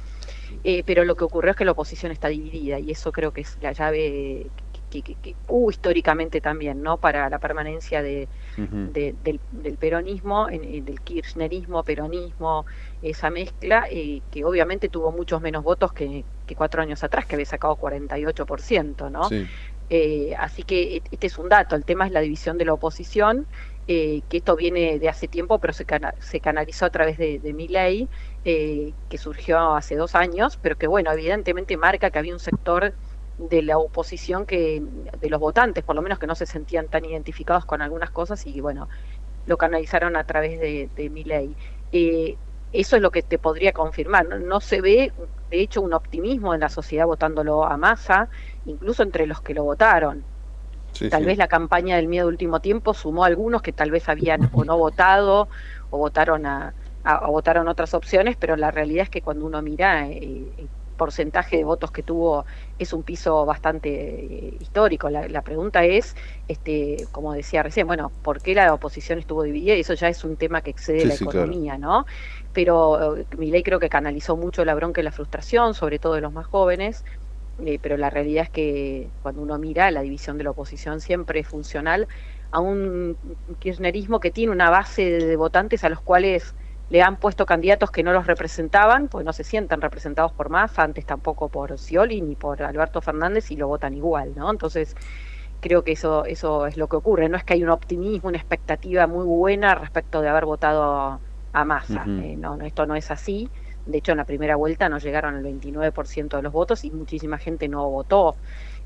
eh, pero lo que ocurrió es que la oposición está dividida y eso creo que es la llave que, que- que hubo históricamente también, ¿no? Para la permanencia de, del, del peronismo, en- del kirchnerismo, peronismo, esa mezcla, eh, que obviamente tuvo muchos menos votos que, que cuatro años atrás, que había sacado 48%, ¿no? Sí. Eh, así que e- este es un dato, el tema es la división de la oposición, eh, que esto viene de hace tiempo, pero se, cana- se canalizó a través de, de mi ley, que surgió hace dos años, pero que bueno, evidentemente marca que había un sector de la oposición que, de los votantes, por lo menos que no se sentían tan identificados con algunas cosas y bueno, lo canalizaron a través de, de mi ley. Eh, eso es lo que te podría confirmar. No, no se ve, de hecho, un optimismo en la sociedad votándolo a masa, incluso entre los que lo votaron. Sí, tal sí. vez la campaña del miedo último tiempo sumó a algunos que tal vez habían o no votado o votaron a, a- o votaron otras opciones, pero la realidad es que cuando uno mira eh, el porcentaje de votos que tuvo es un piso bastante eh, histórico. La, la pregunta es, este, como decía recién, bueno, ¿por qué la oposición estuvo dividida? Y eso ya es un tema que excede Sí, la sí, claro. economía, ¿no? Pero eh, Milei creo que canalizó mucho la bronca y la frustración, sobre todo de los más jóvenes, eh, pero la realidad es que cuando uno mira la división de la oposición siempre es funcional a un kirchnerismo que tiene una base de votantes a los cuales le han puesto candidatos que no los representaban, pues no se sientan representados por Massa, antes tampoco por Scioli ni por Alberto Fernández y lo votan igual, ¿no? Entonces creo que eso eso es lo que ocurre, no es que hay un optimismo, una expectativa muy buena respecto de haber votado a Massa. Eh, no, no, esto no es así. De hecho, en la primera vuelta no llegaron al 29% de los votos y muchísima gente no votó.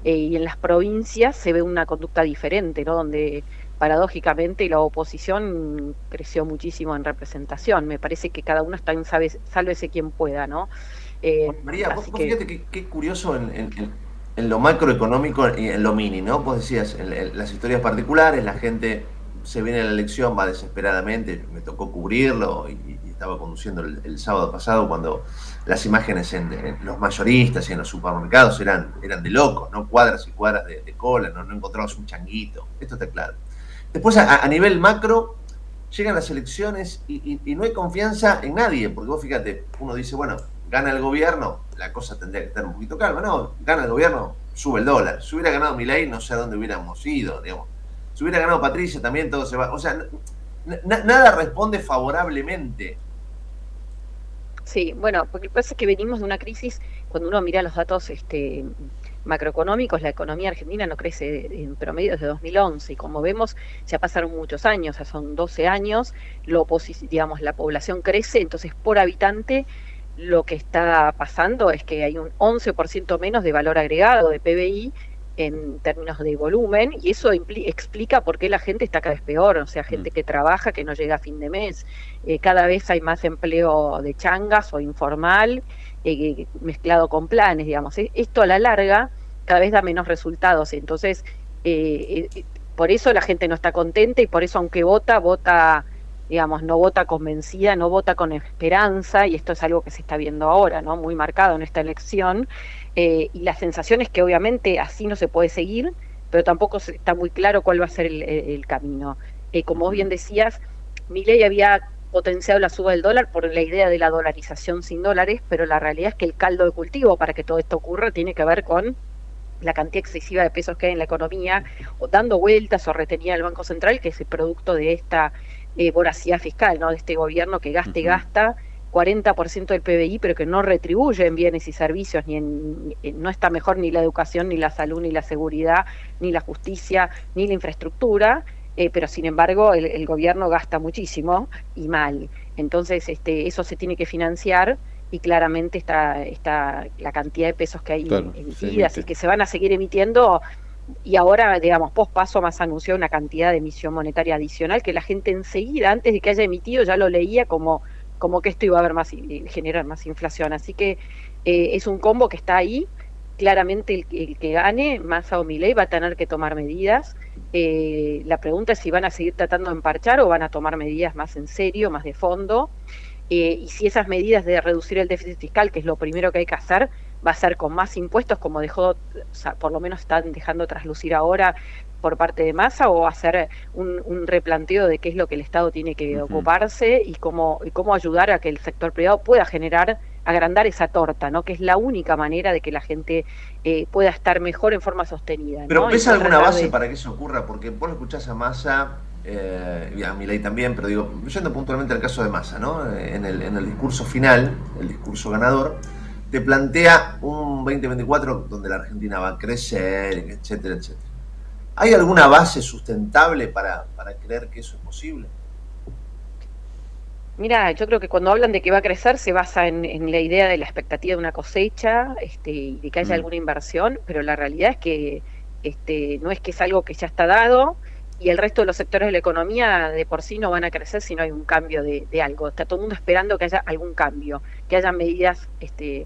Eh, y en las provincias se ve una conducta diferente, ¿no? Donde paradójicamente la oposición creció muchísimo en representación. Me parece que cada uno está en sabe, sálvese quien pueda, ¿no? Eh, María, vos, así vos que- fíjate qué, qué curioso en, en- lo macroeconómico y en lo mini, ¿no? Vos decías, en, en las historias particulares, la gente se viene a la elección, va desesperadamente, me tocó cubrirlo y, y estaba conduciendo el, el sábado pasado cuando las imágenes en, en los mayoristas y en los supermercados eran, eran de locos, ¿no? Cuadras y cuadras de, de cola, ¿no? no encontrabas un changuito, esto está claro. Después, a, nivel macro, llegan las elecciones y, no hay confianza en nadie, porque vos fíjate, uno dice, bueno, gana el gobierno, la cosa tendría que estar un poquito calma, no, gana el gobierno, sube el dólar. Si hubiera ganado Milei, no sé a dónde hubiéramos ido, digamos. Si hubiera ganado Patricia, también todo se va. O sea, nada responde favorablemente. Sí, bueno, porque pasa es que venimos de una crisis, cuando uno mira los datos este, macroeconómicos, la economía argentina no crece en promedio desde 2011 y como vemos ya pasaron muchos años, ya son 12 años, lo digamos, la población crece, entonces por habitante lo que está pasando es que hay un 11% menos de valor agregado de PBI en términos de volumen y eso explica por qué la gente está cada vez peor, o sea, gente que trabaja, que no llega a fin de mes, eh, cada vez hay más empleo de changas o informal eh, mezclado con planes, digamos. E- Esto a la larga cada vez da menos resultados, entonces eh, eh, por eso la gente no está contenta y por eso aunque vota, vota digamos, no vota convencida, no vota con esperanza, y esto es algo que se está viendo ahora, ¿no? Muy marcado en esta elección, eh, y la sensación es que obviamente así no se puede seguir, pero tampoco está muy claro cuál va a ser el, el- camino. Eh, como vos bien decías, Milei había potenciado la suba del dólar por la idea de la dolarización sin dólares, pero la realidad es que el caldo de cultivo para que todo esto ocurra tiene que ver con la cantidad excesiva de pesos que hay en la economía, o dando vueltas o retenida el Banco Central, que es el producto de esta eh, voracidad fiscal, ¿no? de este gobierno que gasta y gasta 40% del PBI, pero que no retribuye en bienes y servicios, ni en, en- no está mejor ni la educación, ni la salud, ni la seguridad, ni la justicia, ni la infraestructura, eh, pero sin embargo el, el gobierno gasta muchísimo y mal. Entonces este, eso se tiene que financiar y claramente está, está la cantidad de pesos que hay Claro, se emitidas y que se van a seguir emitiendo y ahora, digamos, post paso más anunció una cantidad de emisión monetaria adicional que la gente enseguida, antes de que haya emitido, ya lo leía como, como que esto iba a haber más, i- generar más inflación. Así que eh, es un combo que está ahí. Claramente el, el que gane, Massa o Milei, va a tener que tomar medidas. Eh, la pregunta es si van a seguir tratando de emparchar o van a tomar medidas más en serio, más de fondo. Eh, y si esas medidas de reducir el déficit fiscal, que es lo primero que hay que hacer, va a ser con más impuestos, como dejó, o sea, por lo menos están dejando traslucir ahora por parte de Massa, o hacer un, un replanteo de qué es lo que el Estado tiene que ocuparse y cómo, y cómo ayudar a que el sector privado pueda generar, agrandar esa torta, ¿no? que es la única manera de que la gente eh, pueda estar mejor en forma sostenida. Pero ¿no? Y ¿ves no alguna base de- para que eso ocurra? Porque vos lo escuchás a Massa, eh, y a Milei también, pero digo, yendo puntualmente al caso de Massa, ¿no? Eh, En el, en el discurso final, el discurso ganador, te plantea un 2024 donde la Argentina va a crecer, etcétera, etcétera. ¿Hay alguna base sustentable para, para creer que eso es posible? Mira, yo creo que cuando hablan de que va a crecer se basa en, en la idea de la expectativa de una cosecha este, y de que haya Mm. alguna inversión, pero la realidad es que este, no es que es algo que ya está dado y el resto de los sectores de la economía de por sí no van a crecer si no hay un cambio de, de algo. Está todo el mundo esperando que haya algún cambio, que haya medidas, este,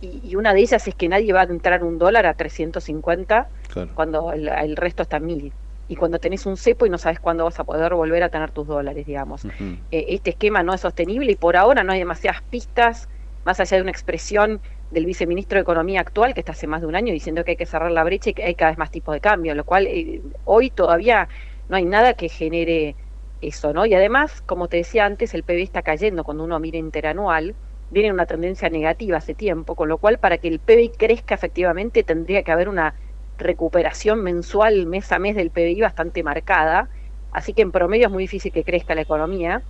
y, y una de ellas es que nadie va a entrar un dólar a 350 Claro. cuando el, el resto está a 1000. Y cuando tenés un cepo y no sabes cuándo vas a poder volver a tener tus dólares, digamos. Eh, este esquema no es sostenible y por ahora no hay demasiadas pistas, más allá de una expresión del viceministro de Economía actual, que está hace más de un año diciendo que hay que cerrar la brecha y que hay cada vez más tipos de cambio, lo cual eh, hoy todavía no hay nada que genere eso, ¿no? Y además, como te decía antes, el PBI está cayendo cuando uno mira interanual, viene una tendencia negativa hace tiempo, con lo cual para que el PBI crezca efectivamente tendría que haber una recuperación mensual, mes a mes del PBI bastante marcada, así que en promedio es muy difícil que crezca la economía.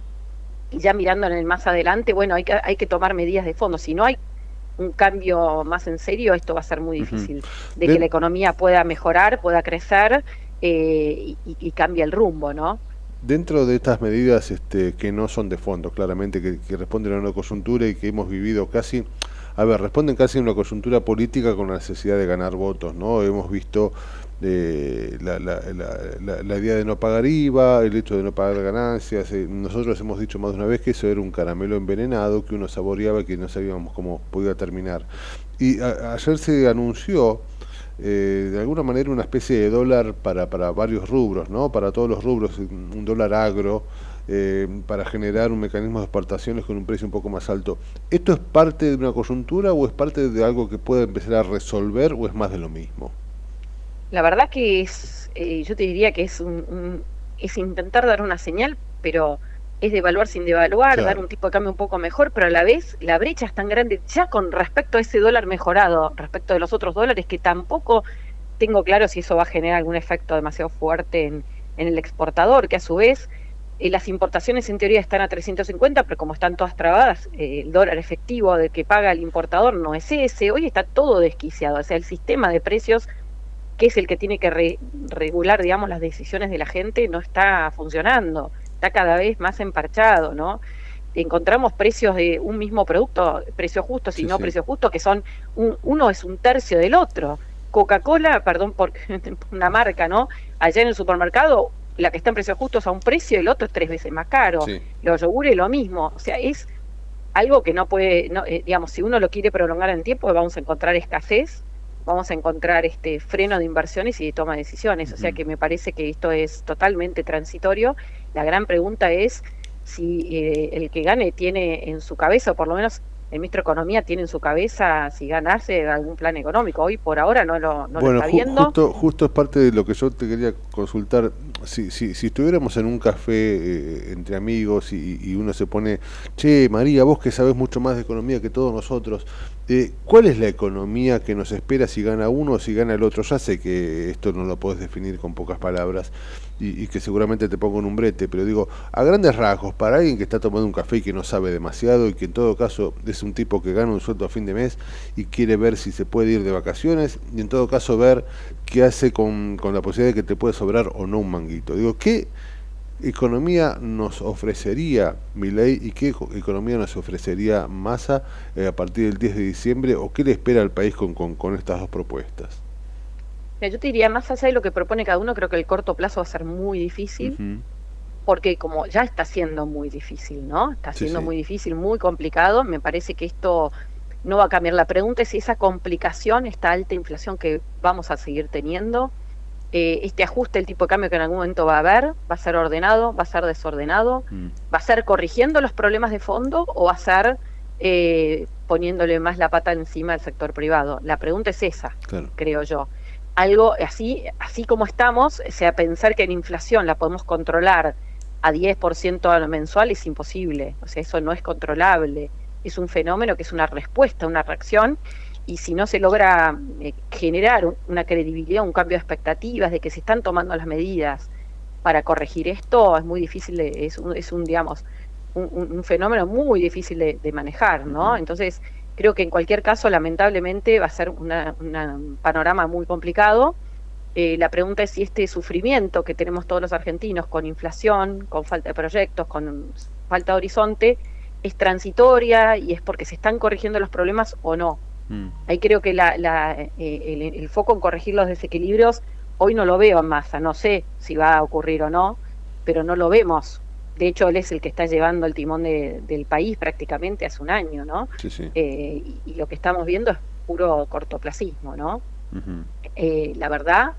Y ya mirando en el más adelante, bueno, hay que, hay que tomar medidas de fondo. Si no hay un cambio más en serio, esto va a ser muy difícil. De De- que la economía pueda mejorar, pueda crecer eh, y, y cambie el rumbo, ¿no? Dentro de estas medidas este, que no son de fondo, claramente, que, responden a una coyuntura y que hemos vivido casi, a ver, responden casi a una coyuntura política con la necesidad de ganar votos, ¿no? Hemos visto eh, la, la, la, la- la idea de no pagar IVA, el hecho de no pagar ganancias. eh, nosotros hemos dicho más de una vez que eso era un caramelo envenenado que uno saboreaba y que no sabíamos cómo podía terminar. Y a- ayer se anunció eh, de alguna manera una especie de dólar para, para varios rubros, ¿no? Para todos los rubros, un dólar agro, eh, para generar un mecanismo de exportaciones con un precio un poco más alto. ¿Esto es parte de una coyuntura o es parte de algo que puede empezar a resolver o es más de lo mismo? La verdad que es, eh, yo te diría que es un- es intentar dar una señal, pero es devaluar sin devaluar, Claro. dar un tipo de cambio un poco mejor, pero a la vez la brecha es tan grande ya con respecto a ese dólar mejorado, respecto de los otros dólares, que tampoco tengo claro si eso va a generar algún efecto demasiado fuerte en, en el exportador, que a su vez eh, las importaciones en teoría están a 350, pero como están todas trabadas, eh, el dólar efectivo de que paga el importador no es ese, hoy está todo desquiciado, o sea, el sistema de precios que es el que tiene que re- regular, digamos, las decisiones de la gente, no está funcionando, está cada vez más emparchado, ¿no? Encontramos precios de un mismo producto, precio justo, si Sí, no sí. precio justo, que son, un- uno es un tercio del otro. Coca-Cola, perdón por una marca, ¿no? Allá en el supermercado, la que está en precio justo es a un precio, el otro es tres veces más caro. Sí. Los yogures lo mismo, o sea, es algo que no puede, no, eh, digamos, si uno lo quiere prolongar en tiempo, vamos a encontrar escasez, vamos a encontrar este freno de inversiones y de toma de decisiones. O sea que me parece que esto es totalmente transitorio. La gran pregunta es si eh, el que gane tiene en su cabeza, o por lo menos el ministro de Economía tiene en su cabeza si ganarse algún plan económico. Hoy por ahora no lo, no lo bueno, está ju- viendo. justo, justo es parte de lo que yo te quería consultar. Si, si, si estuviéramos en un café eh, entre amigos y, y uno se pone, che, María, vos que sabés mucho más de economía que todos nosotros, eh, ¿cuál es la economía que nos espera si gana uno o si gana el otro? Ya sé que esto no lo podés definir con pocas palabras y, que seguramente te pongo en un brete, pero digo, a grandes rasgos, para alguien que está tomando un café y que no sabe demasiado y que en todo caso es un tipo que gana un sueldo a fin de mes y quiere ver si se puede ir de vacaciones y en todo caso ver qué hace con, con la posibilidad de que te puede sobrar o no un manguito. Digo, ¿qué economía nos ofrecería Milei y qué eco- economía nos ofrecería Massa eh, a partir del 10 de diciembre o qué le espera al país con, con estas dos propuestas? Mira, Yo te diría, más allá de lo que propone cada uno, creo que el corto plazo va a ser muy difícil. Porque como ya está siendo muy difícil, ¿no? Está Sí, siendo sí. muy difícil, muy complicado. Me parece que esto no va a cambiar. La pregunta es si esa complicación, esta alta inflación que vamos a seguir teniendo, eh, este ajuste del tipo de cambio que en algún momento va a haber, va a ser ordenado, va a ser desordenado, va a ser corrigiendo los problemas de fondo o va a ser eh, poniéndole más la pata encima al sector privado. La pregunta es esa Claro. creo yo. Algo así, así como estamos, o sea, pensar que la inflación la podemos controlar a 10% mensual es imposible. O sea, eso no es controlable. Es un fenómeno que es una respuesta, una reacción. Y si no se logra eh, generar un- una credibilidad, un cambio de expectativas de que se están tomando las medidas para corregir esto, es muy difícil, de- es, un, es un, digamos, un fenómeno muy difícil de, de manejar, ¿no? Entonces, creo que en cualquier caso, lamentablemente, va a ser una- una- un panorama muy complicado. Eh, la pregunta es si este sufrimiento que tenemos todos los argentinos con inflación, con falta de proyectos, con falta de horizonte es transitoria y es porque se están corrigiendo los problemas o no. Mm. Ahí creo que la, la, eh, el, el foco en corregir los desequilibrios hoy no lo veo en masa, no sé si va a ocurrir o no, pero no lo vemos. De hecho, él es el que está llevando el timón de- del país prácticamente hace un año, ¿no? Sí, sí. Eh, y, y lo que estamos viendo es puro cortoplacismo, ¿no? Eh, la verdad,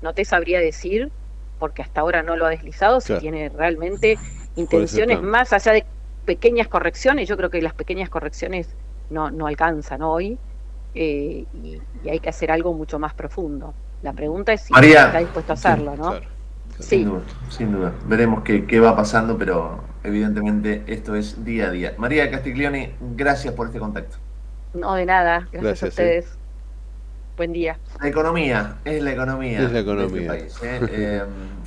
no te sabría decir, porque hasta ahora no lo ha deslizado, si tiene realmente intenciones más allá de pequeñas correcciones. Yo creo que las pequeñas correcciones no, no alcanzan hoy eh, y, y hay que hacer algo mucho más profundo. La pregunta es si María. está dispuesto a hacerlo, ¿no? Sin duda, sin duda. Veremos qué, qué va pasando, pero evidentemente esto es día a día. María Castiglioni, gracias por este contacto. No, de nada. Gracias, Gracias, a ustedes. Buen día. La economía, es la economía. Es la de este economía. país, ¿eh? Eh,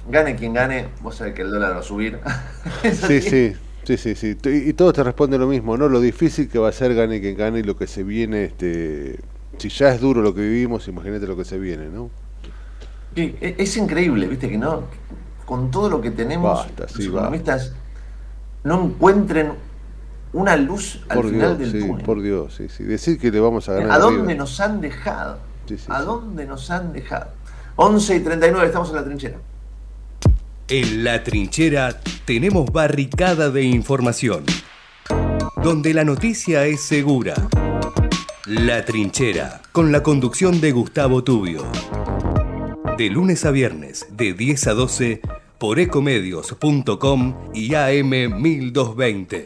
gane quien gane, vos sabés que el dólar va a subir. Sí, sí, sí, sí, sí. Y y todos te responden lo mismo, ¿no? Lo difícil que va a ser gane quien gane y lo que se viene, este... Si ya es duro lo que vivimos, imagínate lo que se viene, ¿no? Sí, e- es increíble, viste que no, con todo lo que tenemos, Basta, los sí, economistas no encuentren una luz al Por final Dios, del sí, túnel. por Dios, sí, sí. Decir que le vamos a ganar ¿A dónde nos han dejado? Sí, sí, ¿A sí. dónde nos han dejado? 11 y 39, estamos en la trinchera. En la trinchera tenemos barricada de información, donde la noticia es segura. La trinchera, con la conducción de Gustavo Tubio. De lunes a viernes, de 10 a 12, por ecomedios.com y AM 1220.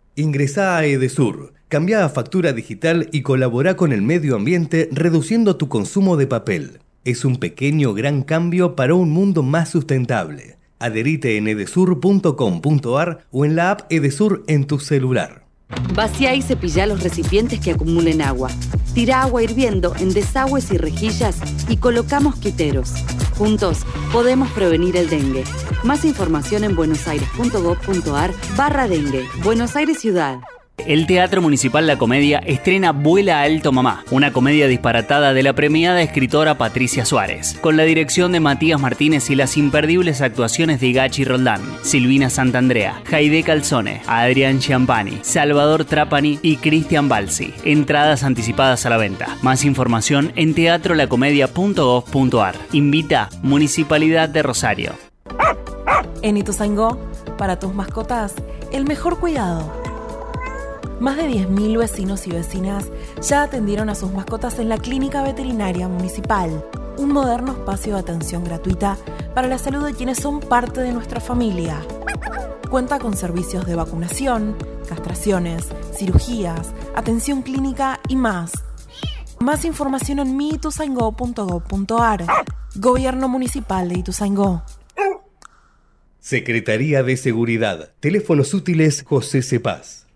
Ingresá a Edesur, cambia a factura digital y colabora con el medio ambiente reduciendo tu consumo de papel. Es un pequeño gran cambio para un mundo más sustentable. Adherite en edesur.com.ar o en la app Edesur en tu celular. Vacía y cepilla los recipientes que acumulen agua. Tira agua hirviendo en desagües y rejillas y colocamos quiteros. Juntos podemos prevenir el dengue. Más información en buenosaires.gov.ar barra dengue. Buenos Aires Ciudad. El Teatro Municipal La Comedia estrena Vuela Alto Mamá, una comedia disparatada de la premiada escritora Patricia Suárez, con la dirección de Matías Martínez y las imperdibles actuaciones de Gachi Roldán, Silvina Santandrea, Jaide Calzone, Adrián Chiampani, Salvador Trapani y Cristian Balsi. Entradas anticipadas a la venta. Más información en teatrolacomedia.gov.ar. Invita Municipalidad de Rosario. En Ituzaingó, para tus mascotas, el mejor cuidado. Más de 10.000 vecinos y vecinas ya atendieron a sus mascotas en la Clínica Veterinaria Municipal, un moderno espacio de atención gratuita para la salud de quienes son parte de nuestra familia. Cuenta con servicios de vacunación, castraciones, cirugías, atención clínica y más. Más información en miituzaingó.gov.ar. Gobierno Municipal de Ituzaingó. Secretaría de Seguridad. Teléfonos útiles José Cepaz.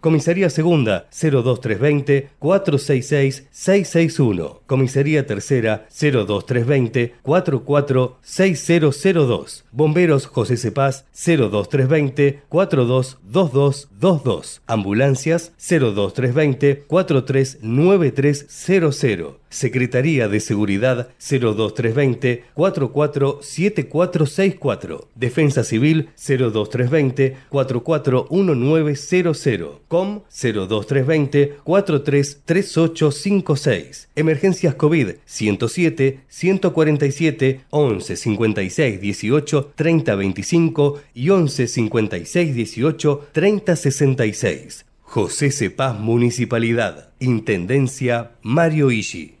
Comisaría Segunda 02320 466 661. Comisaría Tercera 02320 446002. Bomberos José Cepaz 02320 422222. Ambulancias 02320 439300. Secretaría de Seguridad 02320 447464. Defensa Civil 02320 441900. COM 02320 433856. Emergencias COVID 107 147 11 56 18 30 25 y 11 56 18 30 66. José Cepaz Municipalidad. Intendencia Mario Ishi.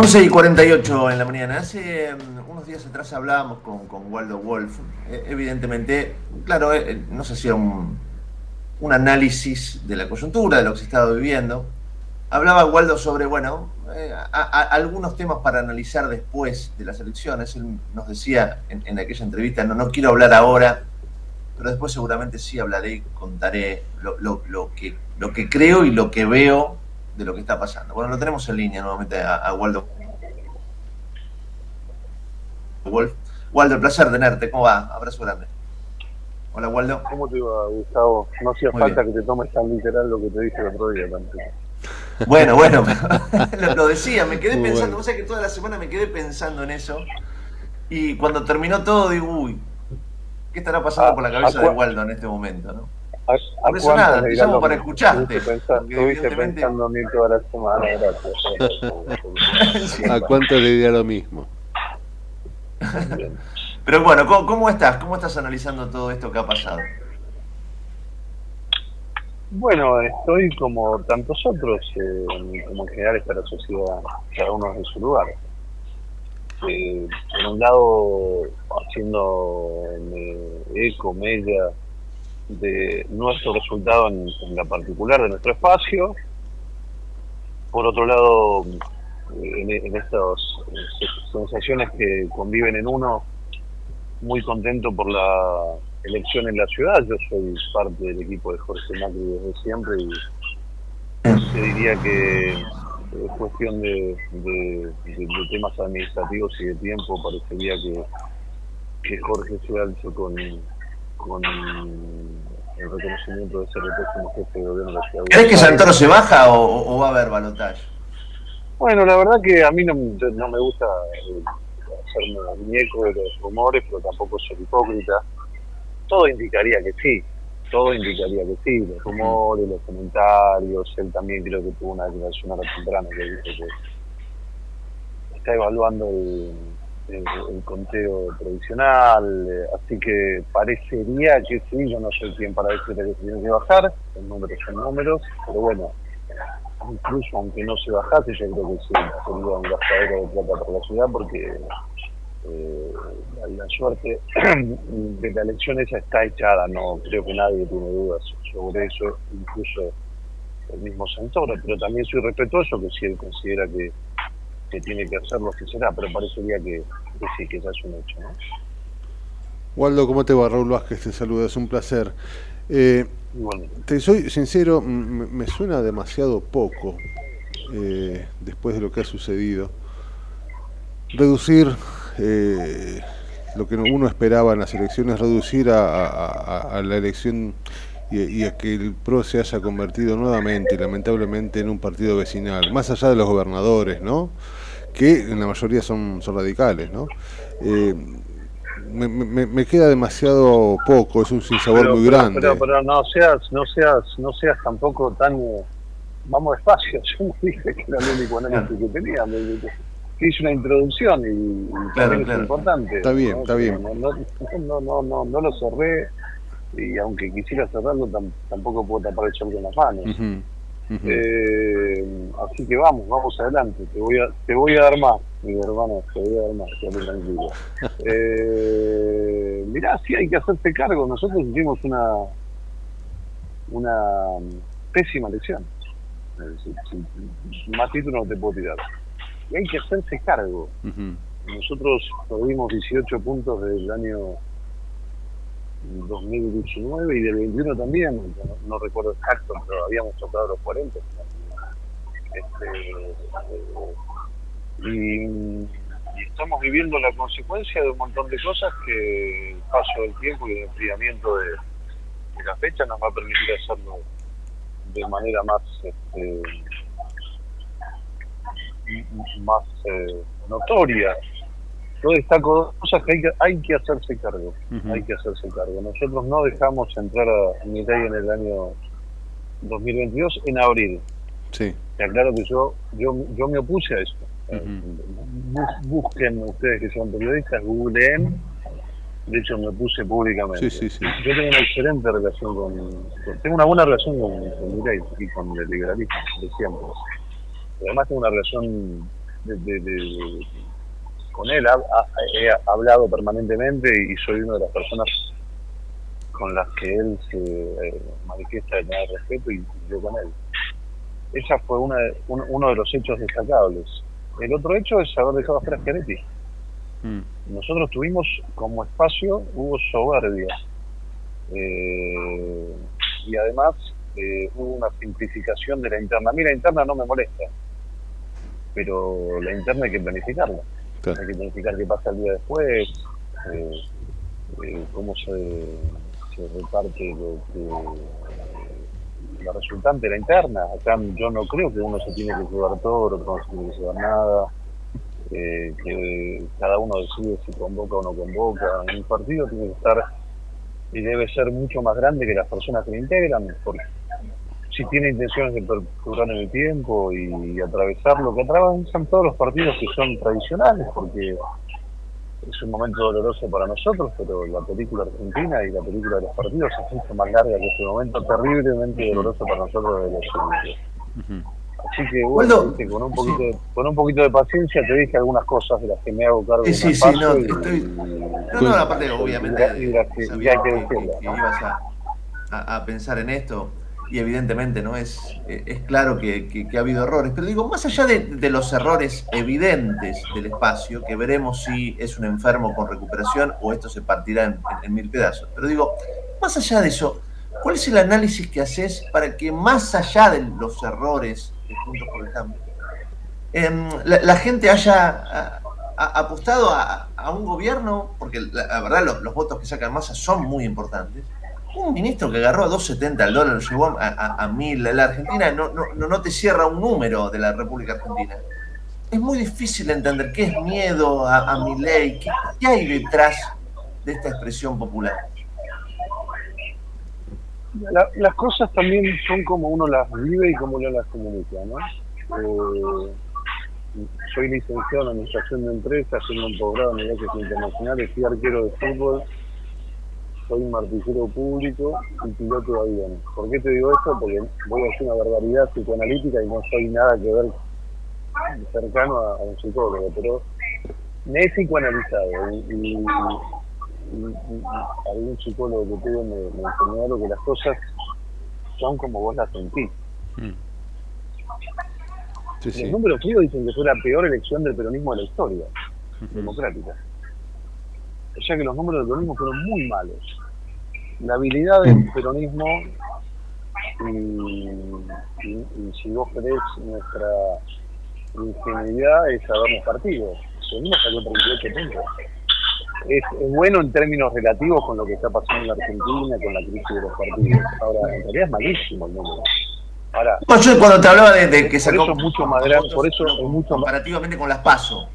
Once y 48 en la mañana. Hace mm, unos días atrás hablábamos con, con Waldo Wolf. Eh, evidentemente, claro, eh, no se hacía un, un análisis de la coyuntura, de lo que se estaba viviendo. hablaba Waldo sobre, bueno, eh, algunos temas para analizar después de las elecciones. Él nos decía en, aquella entrevista, no, no quiero hablar ahora, pero después seguramente sí hablaré y contaré lo, que, lo que creo y lo que veo de lo que está pasando. Bueno, lo tenemos en línea nuevamente a, Waldo. Wolf. Waldo, el placer tenerte. ¿Cómo va? Abrazo grande. Hola, Waldo. ¿Cómo te va, Gustavo? No hacía falta que te tomes tan literal lo que te dije el otro día Bueno, bueno, lo, decía, me quedé pensando, o sea que toda la semana me quedé pensando en eso. Y cuando terminó todo, digo, uy, ¿qué estará pasando por la cabeza de Waldo en este momento? ¿no? Por eso nada, te llamo para escucharte. Estuviste pensando en mí toda la semana, gracias. ¿A cuánto le diría lo mismo? Pero bueno, ¿cómo, estás? ¿Cómo estás analizando todo esto que ha pasado? Bueno, estoy como tantos otros, eh, como en general está la sociedad, cada uno en su lugar. Eh, por un lado, haciendo eh, eco, mella, de nuestro resultado en, la particular de nuestro espacio. Por otro lado, en, en estas sensaciones que conviven en uno, muy contento por la elección en la ciudad. Yo soy parte del equipo de Jorge Macri desde siempre y se diría que es cuestión de, temas administrativos y de tiempo. Parecería que, que Jorge se alzo con, con el reconocimiento de ser el próximo jefe de gobierno de la ciudad. ¿Crees que Santoro se baja o, va a haber balotaje? Bueno, la verdad que a mí no, no me gusta eh, hacerme muñeco de los rumores, pero tampoco soy hipócrita. Todo indicaría que sí, todo indicaría que sí, los rumores, los comentarios, él también creo que tuvo una declaración ahora temprana que dice que está evaluando el, el, conteo tradicional, eh, así que parecería que sí, yo no soy quien para decirle que tiene que bajar, los números son números, pero bueno, incluso aunque no se bajase, yo creo que sí, sería un gastadero de plata para la ciudad porque eh, la, suerte de la elección esa está echada, no creo que nadie tiene dudas sobre eso, incluso el mismo Santoro, pero también soy respetuoso que si él considera que que tiene que hacer lo que será, pero parecería que, que sí, que ya es un hecho. ¿no? Waldo, ¿cómo te va? Raúl Vázquez te saluda, es un placer. Eh, te soy sincero, me suena demasiado poco eh, después de lo que ha sucedido. Reducir eh, lo que uno esperaba en las elecciones, reducir a, la elección y, y, a que el PRO se haya convertido nuevamente, lamentablemente, en un partido vecinal, más allá de los gobernadores, ¿no? Que en la mayoría son, son radicales, ¿no? Eh, me, me, queda demasiado poco, es un sinsabor muy grande. Pero, pero, no seas, no seas, no seas tampoco tan vamos despacio, yo no dije que era el único análisis que tenía, hice una introducción y, también es importante. Está bien, está bien. No, no, no, no, no, lo cerré y aunque quisiera cerrarlo tampoco puedo tapar el sol con las manos eh, así que vamos, vamos adelante. Te voy a, te voy a dar más, mi hermano, te voy a dar más, quédate tranquilo. Eh, mirá, sí hay que hacerse cargo. Nosotros hicimos una una pésima lección. más títulos no te puedo tirar. Y hay que hacerse cargo. Nosotros perdimos 18 puntos del año 2019 y del 21 también, no, recuerdo exacto, pero habíamos tocado los 40. Este, eh, y, estamos viviendo la consecuencia de un montón de cosas que el paso del tiempo y el enfriamiento de, la fecha nos va a permitir hacerlo de manera más este, más eh, notoria yo destaco cosas que hay que, hay que hacerse cargo. Hay que hacerse cargo. Nosotros no dejamos entrar a Mirai en el año 2022 en abril. Sí. Te aclaro que yo, yo, yo me opuse a eso. busquen ustedes que son periodistas, googleen. De hecho, me opuse públicamente. Sí, sí, sí. Yo tengo una excelente relación con, Tengo una buena relación con, con y con el liberalismo, de siempre. Además, tengo una relación de, de con él, he hablado permanentemente y soy una de las personas con las que él se eh, manifiesta de tener respeto y, yo con él. esa fue una, un- uno de los hechos destacables. El otro hecho es haber dejado afuera a Schiaretti. Mm. Nosotros tuvimos como espacio, hubo soberbia. Eh, y además eh, hubo una simplificación de la interna. A mí la interna no me molesta, pero la interna hay que planificarla. Hay que planificar qué pasa el día después, eh, eh, cómo se, reparte lo que, la resultante la interna. Acá yo no creo que uno se tiene que llevar todo, el otro no se tiene que llevar nada eh, que cada uno decide si convoca o no convoca. Un partido tiene que estar y debe ser mucho más grande que las personas que lo integran, porque si tiene intenciones de perdurar en el tiempo y, atravesar lo que atravesan todos los partidos que son tradicionales, porque es un momento doloroso para nosotros, pero la película argentina y la película de los partidos es mucho más larga que este momento terriblemente doloroso para nosotros de los. Así que bueno, viste, con un poquito de, con un poquito de paciencia te dije algunas cosas de las que me hago cargo Sí, sí, no, y- estoy- No, no, aparte, obviamente, y de las que- y sabía hay que que, que- ibas a, a- a pensar en esto y evidentemente no es, eh, es claro que, ha habido errores, pero digo, más allá de, los errores evidentes del espacio, que veremos si es un enfermo con recuperación o esto se partirá en, mil pedazos, pero digo, más allá de eso, ¿cuál es el análisis que haces para que más allá de los errores de Juntos por el Cambio, em, la, gente haya apostado a, un gobierno, porque la, la verdad los, los votos que sacan masa son muy importantes, un ministro que agarró a 2.70 el dólar, lo llevó a, a, a 1.000, la Argentina no, no, no- no te cierra un número de la República Argentina. Es muy difícil entender qué es miedo a, a mi ley, qué, qué hay detrás de esta expresión popular. La- las cosas también son como uno las vive y como uno las comunica, ¿no? Eh, soy licenciado en Administración de Empresas, tengo un posgrado en negocios internacionales, fui arquero de fútbol, soy un martillero público y piloto de avión. ¿Por qué te digo esto? Porque voy a hacer una barbaridad psicoanalítica y no soy nada que ver cercano a, a un psicólogo, pero me he psicoanalizado y, y- y- y algún psicólogo que tuve me, me enseñó algo que las cosas son como vos las sentís. Sí, Los números fríos dicen que fue la peor elección del peronismo de la historia democrática. O sea que los números del peronismo fueron muy malos. La habilidad del peronismo, y, y- y si vos querés nuestra ingenuidad, es habernos partido. Peronismo sacó 38 puntos. Es, es bueno en términos relativos con lo que está pasando en la Argentina, con la crisis de los partidos. Ahora, en realidad es malísimo el número. Ahora, No, yo cuando te hablaba de, de que por sacó eso es mucho más grande, por eso es mucho más comparativamente con las PASO.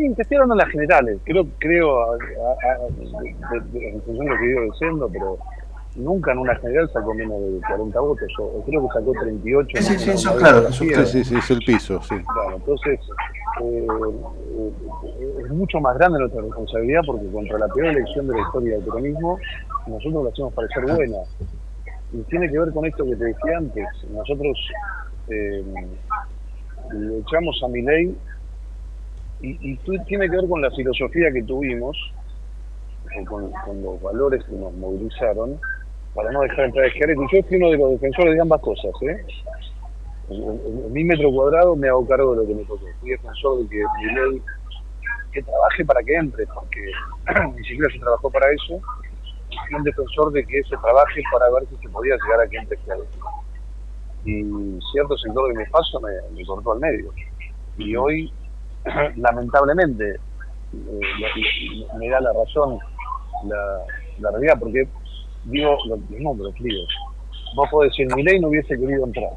Sí, en las generales. Creo, creo a- a- a- de- de- en función de lo que ido diciendo, pero nunca en una general sacó menos de 40 votos. O, o creo que sacó 38. Sí, sí, eso claro, eso Sí, sí, sí, es el piso, sí. Claro, entonces eh, eh, es mucho más grande nuestra responsabilidad porque contra la peor elección de la historia del peronismo, nosotros la hacemos parecer buena. Y tiene que ver con esto que te decía antes. Nosotros eh, le echamos a mi ley y, y tiene que ver con la filosofía que tuvimos, o con, los valores que nos movilizaron, para no dejar entrar a Schiaretti. Yo fui uno de los defensores de ambas cosas. ¿eh? En, mi metro cuadrado me hago cargo de lo que me tocó. Fui defensor de que mi ley que trabaje para que entre, porque ni siquiera se trabajó para eso. Fui un defensor de que se trabaje para ver si se podía llegar a que entre Schiaretti. Y cierto sector de mi espacio me, me cortó al medio. Y hoy lamentablemente eh, me da la razón la, la realidad porque digo los, números fríos vos podés decir mi ley no hubiese querido entrar.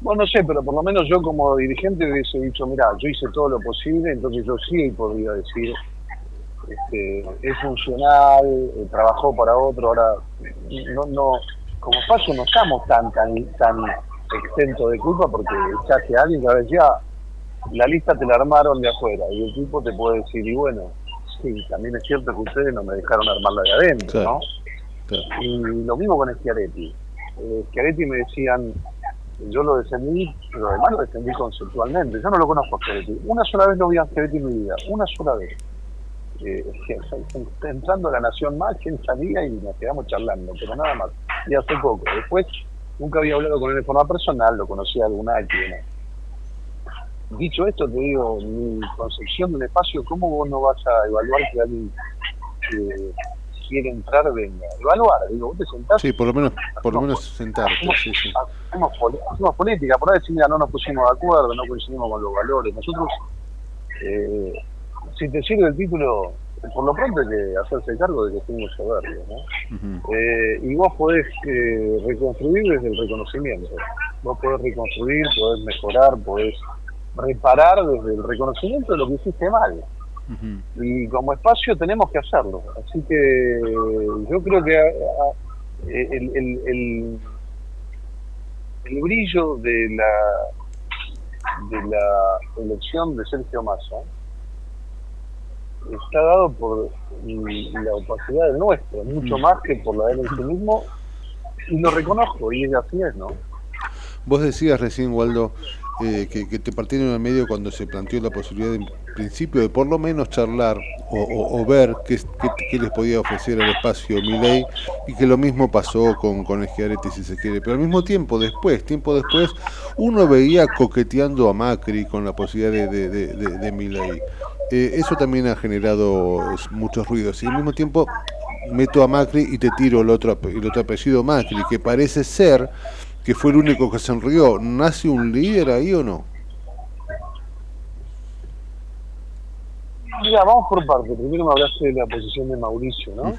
Bueno no sé pero por lo menos yo como dirigente hubiese dicho mira yo hice todo lo posible entonces yo sí podría decir este, es funcional eh, trabajó para otro ahora no no como paso no estamos tan tan tan exentos de culpa porque echaste a alguien que decía la lista te la armaron de afuera y el tipo te puede decir, y bueno, sí, también es cierto que ustedes no me dejaron armarla de adentro, Claro, ¿no? Y lo mismo con Schiaretti. Eh, Schiaretti me decían, yo lo defendí, pero además lo defendí conceptualmente. Yo no lo conozco a Schiaretti. Una sola vez lo vi a Schiaretti en mi vida, una sola vez. Eh, entrando a la Nación Más, quien salía y nos quedamos charlando, pero nada más. Y hace poco. Después nunca había hablado con él de forma personal, lo conocía alguna que Dicho esto, te digo, mi concepción de un espacio, ¿cómo vos no vas a evaluar que alguien que quiere entrar venga? Evaluar, digo, vos te sentás. Sí, por lo menos, por lo menos sentarte, sí, sí. Hacemos, poli- hacemos política, por ahí decir, mira, no nos pusimos de acuerdo, no coincidimos con los valores. Nosotros, eh, si te sirve el título, por lo pronto hay que hacerse cargo de que fuimos soberbios, ¿no? Eh, y vos podés eh, reconstruir desde el reconocimiento. Vos podés reconstruir, podés mejorar, podés reparar desde el reconocimiento de lo que hiciste mal. Y como espacio tenemos que hacerlo. Así que yo creo que a- a- el, el, el, el brillo de la de la elección de Sergio Massa está dado por la opacidad del nuestro, mucho más que por la de él en sí mismo, y lo reconozco, y así es, ¿no? Vos decías recién, Waldo, eh, que, que te partieron al medio cuando se planteó la posibilidad en principio de por lo menos charlar o, ver qué, les podía ofrecer al espacio Milei y que lo mismo pasó con, con Schiaretti si se quiere. Pero al mismo tiempo, después, tiempo después, uno veía coqueteando a Macri con la posibilidad de, de, de, de- Milei. Eh, eso también ha generado muchos ruidos y al mismo tiempo meto a Macri y te tiro el otro, el otro apellido Macri, que parece ser que fue el único que sonrió. ¿Nace un líder ahí o no? Mira, vamos por parte. Primero me hablaste de la posición de Mauricio, ¿no?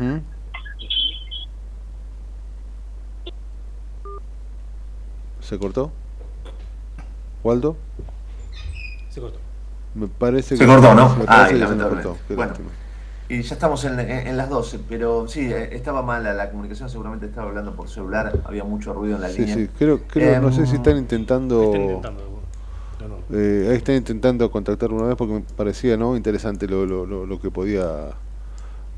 ¿Se cortó? ¿Waldo? Se cortó. Me parece Se que cortó, ¿no? me parece y que se cortó. Qué Bueno. lástima. Y ya estamos en, en- en las 12, pero sí, eh, estaba mala la comunicación, seguramente estaba hablando por celular, había mucho ruido en la Sí, línea. sí, creo, creo no sé si Em, están intentando... Están intentando, no, no. Eh, ahí están intentando contactar una vez porque me parecía no interesante lo, lo, lo, lo que podía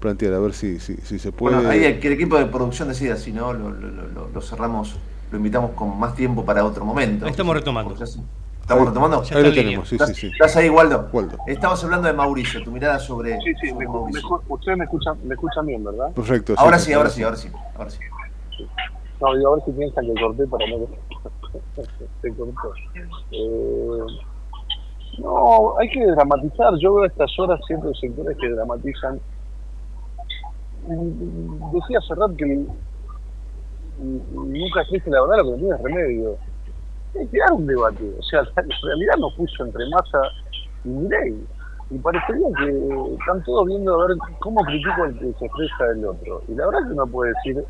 plantear, a ver si, si, si se puede... Bueno, ahí el, que el equipo de producción decida, si no, lo, lo- lo- lo- lo cerramos, lo invitamos con más tiempo para otro momento. Estamos retomando. ¿Estamos retomando? Ya Ahí está lo tenemos, sí, ¿Estás, sí, sí. ¿Estás ahí, Waldo? Waldo. Estabas hablando de Mauricio, tu mirada sobre, Sí, sí, sobre me, ustedes me escuchan, me escuchan bien, ¿verdad? Perfecto. Ahora sí, ahora sí, ahora sí, ahora sí. No, digo, a ver si piensan que corté para no... Se cortó. Eh, no, hay que dramatizar. Yo veo a estas horas ciertos sectores que dramatizan. Mm, Decía Serrat que nunca existe la verdad, lo que no tiene es remedio. Hay que dar un debate. O sea, en realidad nos puso entre Massa y Milei. Y parecería que están todos viendo a ver cómo critico al que se expresa el otro. Y la verdad que uno puede decir,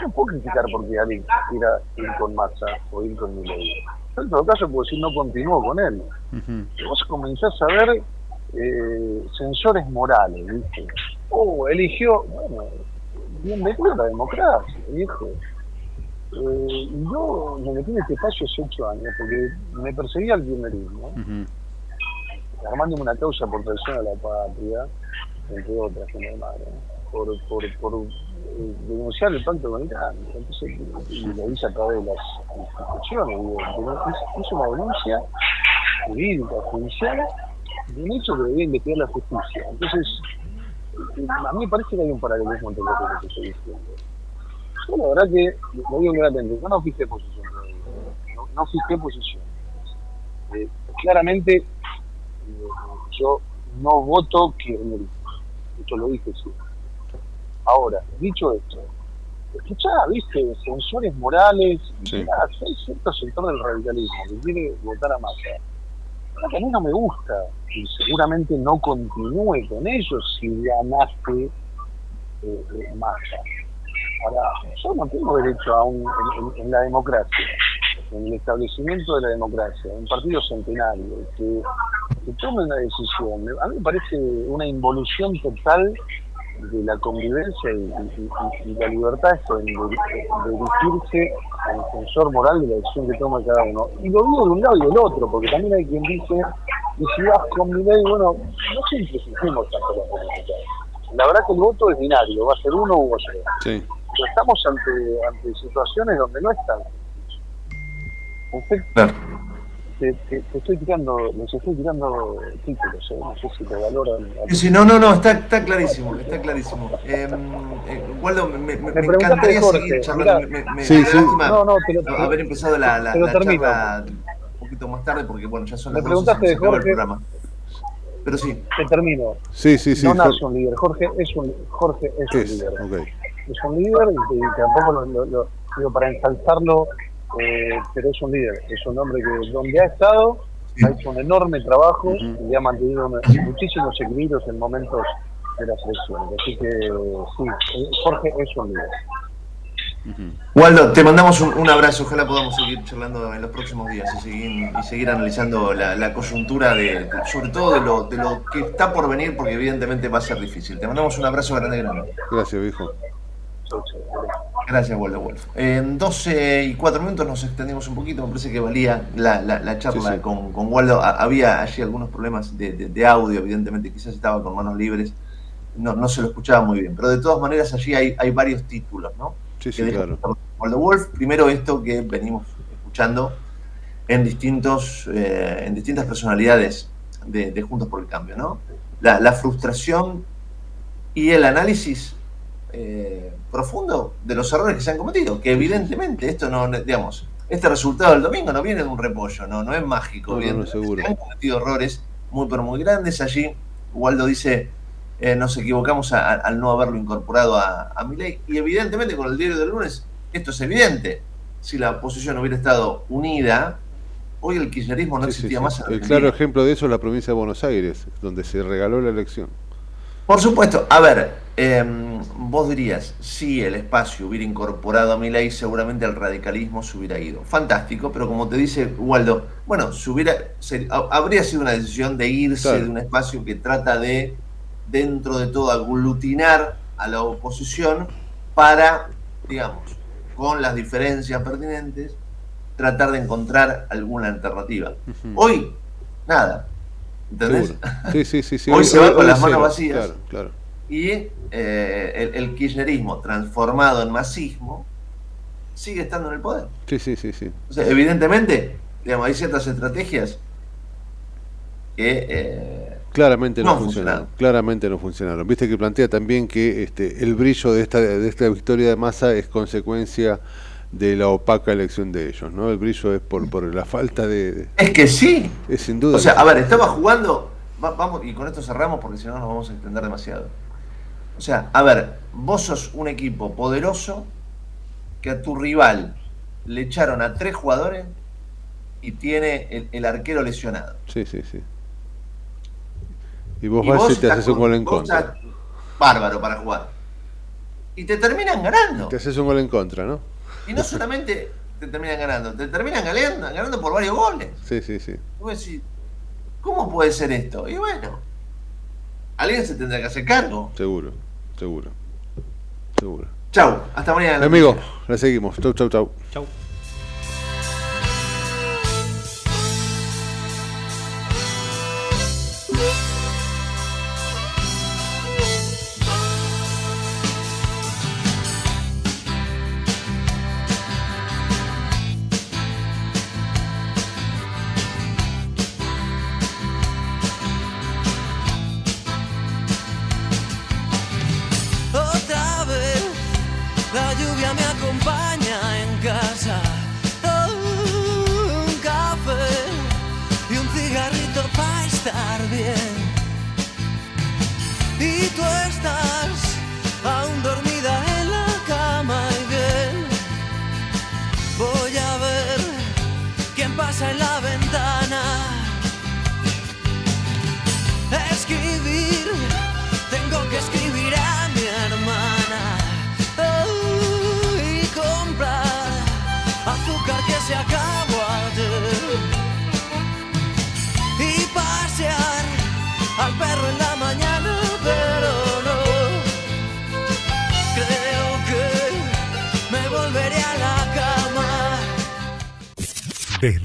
no puedo criticar porque alguien quiera ir con Massa o ir con Milei. En todo caso puedo decir no continúo con él. Y vos comenzás a ver eh, sensores morales, ¿viste? Oh, eligió, bueno, bienvenido a la democracia, viejo. Eh, yo me metí en este espacio hace ocho años porque me perseguía el kirchnerismo, armándome una causa por traición a la patria, entre otras, que no madre, por, por, por eh, denunciar el pacto con Irán. Entonces, y lo hice a través de las instituciones. Digo, hice una denuncia jurídica, judicial, de un hecho que debía investigar la justicia. Entonces, eh, a mí me parece que hay un paralelismo entre lo que estoy diciendo. Yo la verdad que, lo digo claramente, yo no fijé posición. No, no fijé posición. Eh, claramente, eh, yo no voto kirchnerismo. Esto lo dije sí. Ahora, dicho esto, escuchá, viste, sensores morales, mirá, hay cierto sector del radicalismo que quiere votar a Massa. Que a mí no me gusta, y seguramente no continúe con ellos si ganaste eh, eh, Massa. Ahora, yo no tengo derecho a un, en, la democracia, en el establecimiento de la democracia, un partido centenario, que, que tome una decisión. A mí me parece una involución total de la convivencia y, la libertad de, dirigirse al defensor moral de la decisión que toma cada uno. Y lo digo de un lado y del otro, porque también hay quien dice, y si vas con mi ley, bueno, no siempre exigimos tanto la política. La verdad que el voto es binario, va a ser uno u otro. Sí. Pero estamos ante, ante situaciones donde no están. Usted te, te- te estoy tirando, les estoy tirando títulos, ¿eh? no sé si te valoran. Sí, sí, no, no, no, está, está clarísimo, está clarísimo. Eh, eh, Waldo, me, me- me preguntaste encantaría Jorge, seguir charlando. mirá. Me, me- Sí, sí. lástima No, no, te lo- haber empezado la, la, te lo la termino. charla un poquito más tarde porque, bueno, ya son las 12 preguntaste se el programa. Pero sí. Te termino. Sí, sí, sí. no nace un líder, Jorge es un, Jorge es un Es, líder. ok. Es un líder y, y tampoco lo, lo- lo- digo para ensalzarlo, eh, pero es un líder. Es un hombre que donde ha estado ha hecho un enorme trabajo y ha mantenido muchísimos equilibrios en momentos de las elecciones. Así que sí, eh, Jorge es un líder. Waldo, te mandamos un, un abrazo. Ojalá podamos seguir charlando en los próximos días y seguir, y seguir analizando la, la coyuntura, de, de- sobre todo de lo, de lo que está por venir, porque evidentemente va a ser difícil. Te mandamos un abrazo grande, grande. Gracias, viejo. Gracias, Waldo Wolf. En 12 y 4 minutos nos extendimos un poquito, me parece que valía la, la- la charla Sí, sí. Con, con Waldo. Ha- Había allí algunos problemas de, de- de audio, evidentemente, quizás estaba con manos libres, no, no se lo escuchaba muy bien, pero de todas maneras allí hay, hay varios títulos, ¿no? Sí, sí, claro. Waldo Wolf. Primero esto que venimos escuchando en distintos, eh, en distintas personalidades de, de Juntos por el Cambio, ¿no? La, la frustración y el análisis eh, profundo de los errores que se han cometido, que evidentemente esto no, digamos, este resultado del domingo no viene de un repollo, no, no es mágico, No, seguro. Se han cometido errores muy pero muy grandes allí. Waldo dice, eh, nos equivocamos a- a- al no haberlo incorporado a, a Milei, y evidentemente con el diario del lunes esto es evidente. Si la oposición hubiera estado unida, hoy el kirchnerismo no Sí, existía sí. más. El Argentina. claro ejemplo de eso es la provincia de Buenos Aires, donde se regaló la elección. Por supuesto, a ver, em, vos dirías, si el espacio hubiera incorporado a Milei, seguramente el radicalismo se hubiera ido. Fantástico, pero como te dice Waldo, bueno, se hubiera, se- habría sido una decisión de irse Claro. de un espacio que trata de, dentro de todo, aglutinar a la oposición para, digamos, con las diferencias pertinentes, tratar de encontrar alguna alternativa. Hoy, nada. ¿Entendés? Sí, sí, sí, sí. Hoy, se va con las manos vacías. Claro, claro. Y eh, el, el kirchnerismo transformado en masismo sigue estando en el poder. Sí, sí, sí, sí. O sea, evidentemente, digamos, hay ciertas estrategias que eh, Claramente no, No funcionaron. funcionaron. Claramente no funcionaron. Viste que plantea también que este, el brillo de esta, de esta victoria de masa es consecuencia de la opaca elección de ellos, ¿no? El brillo es por, por la falta de, de- es que sí. Es sin duda. O sea, a ver, estaba jugando, va- vamos, y con esto cerramos porque si no nos vamos a extender demasiado. O sea, a ver, vos sos un equipo poderoso que a tu rival le echaron a tres jugadores y tiene el, el arquero lesionado. Sí, sí, sí. Y vos Y vas vos y te haces un gol en contra. Bárbaro para jugar. Y te terminan ganando. Te haces un gol en contra, ¿no? Y no solamente te terminan ganando, te terminan ganando, ganando por varios goles. Sí, sí, sí. Vos decís, ¿cómo puede ser esto? Y bueno, alguien se tendrá que hacer cargo. Seguro, seguro. Seguro. Chau, hasta mañana. Amigo, la seguimos. Chau, chau, chau. Chau.